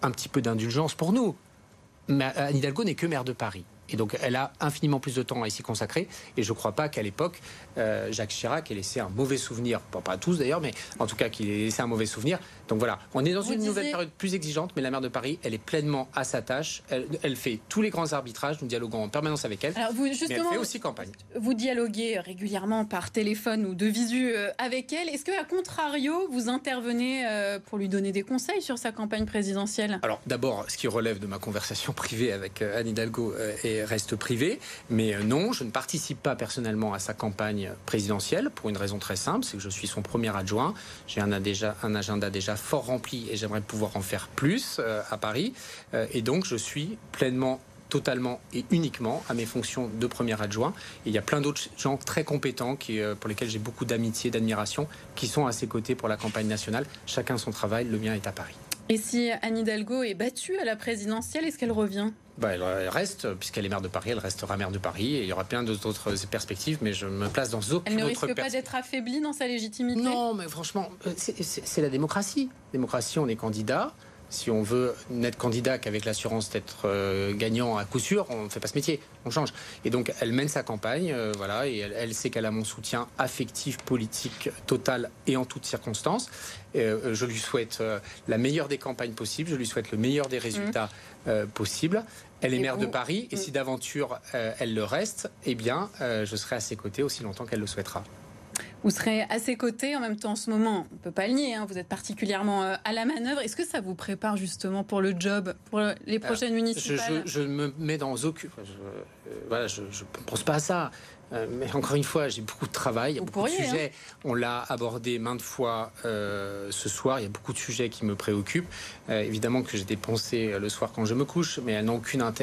Un petit peu d'indulgence pour nous. Mais Anne Hidalgo n'est que maire de Paris. Et donc, elle a infiniment plus de temps à s'y consacrer. Et je ne crois pas qu'à l'époque, euh, Jacques Chirac ait laissé un mauvais souvenir, pas, pas tous d'ailleurs, mais en tout cas qu'il ait laissé un mauvais souvenir. Donc voilà, on est dans une nouvelle période plus exigeante, mais la maire de Paris, elle est pleinement à sa tâche. Elle, fait tous les grands arbitrages, nous dialoguons en permanence avec elle. Alors vous, justement, mais elle fait aussi campagne. Vous dialoguez régulièrement par téléphone ou de visu euh, avec elle. Est-ce qu'à contrario, vous intervenez euh, pour lui donner des conseils sur sa campagne présidentielle? Alors d'abord, ce qui relève de ma conversation privée avec Anne Hidalgo et reste privé. Mais non, je ne participe pas personnellement à sa campagne présidentielle pour une raison très simple, c'est que je suis son premier adjoint. J'ai un, un agenda déjà fort rempli et j'aimerais pouvoir en faire plus euh, à Paris. Euh, et donc, je suis pleinement totalement et uniquement à mes fonctions de premier adjoint. Et il y a plein d'autres gens très compétents euh, pour lesquels j'ai beaucoup d'amitié, d'admiration, qui sont à ses côtés pour la campagne nationale. Chacun son travail, le mien est à Paris. Et si Anne Hidalgo est battue à la présidentielle, est-ce qu'elle revient? Bah, elle reste, puisqu'elle est maire de Paris, elle restera maire de Paris. Et il y aura plein d'autres perspectives, mais je me place dans aucune Elle ne risque pas d'être affaiblie dans sa légitimité? Non, mais franchement, euh, c'est la démocratie. Démocratie, on est candidat si on veut n'être candidat qu'avec l'assurance d'être euh, gagnant à coup sûr, on ne fait pas ce métier, on change. Et donc elle mène sa campagne, euh, voilà, et elle, sait qu'elle a mon soutien affectif, politique, total et en toutes circonstances. Euh, je lui souhaite la meilleure des campagnes possibles, je lui souhaite le meilleur des résultats mmh. possibles. Elle est maire de Paris, et mmh. si d'aventure elle le reste, eh bien, je serai à ses côtés aussi longtemps qu'elle le souhaitera. Vous serez à ses côtés en même temps en ce moment. On ne peut pas le nier, hein, vous êtes particulièrement euh, à la manœuvre. Est-ce que ça vous prépare justement pour le job, pour les prochaines municipales? je, me mets dans aucun. Je, euh, voilà, je ne pense pas à ça. Euh, mais encore une fois, j'ai beaucoup de travail, il y a beaucoup de hein. sujets. On l'a abordé maintes fois euh, ce soir. Il y a beaucoup de sujets qui me préoccupent. Euh, évidemment que j'ai des pensées le soir quand je me couche, mais elles n'ont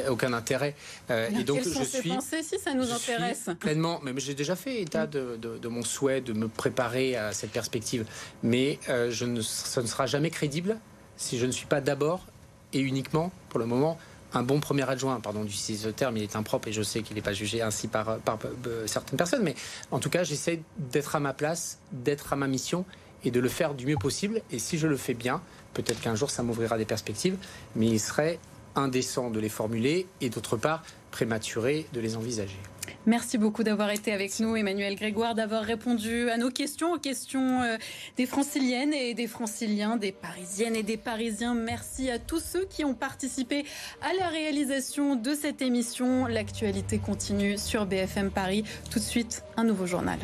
aucun intérêt. et donc je suis. Pensées, si ça nous intéresse. Pleinement. Mais j'ai déjà fait état de, mon souhait de me préparer à cette perspective. Mais je ne, ce ne sera jamais crédible si je ne suis pas d'abord et uniquement, pour le moment, un bon premier adjoint, pardon du ce terme, il est impropre et je sais qu'il n'est pas jugé ainsi par, euh, certaines personnes, mais en tout cas, j'essaie d'être à ma place, d'être à ma mission et de le faire du mieux possible. Et si je le fais bien, peut-être qu'un jour ça m'ouvrira des perspectives, mais il serait indécent de les formuler et d'autre part prématuré de les envisager. Merci beaucoup d'avoir été avec nous, Emmanuel Grégoire, d'avoir répondu à nos questions, aux questions euh, des franciliennes et des franciliens, des parisiennes et des parisiens. Merci à tous ceux qui ont participé à la réalisation de cette émission. L'actualité continue sur BFM Paris. Tout de suite, un nouveau journal.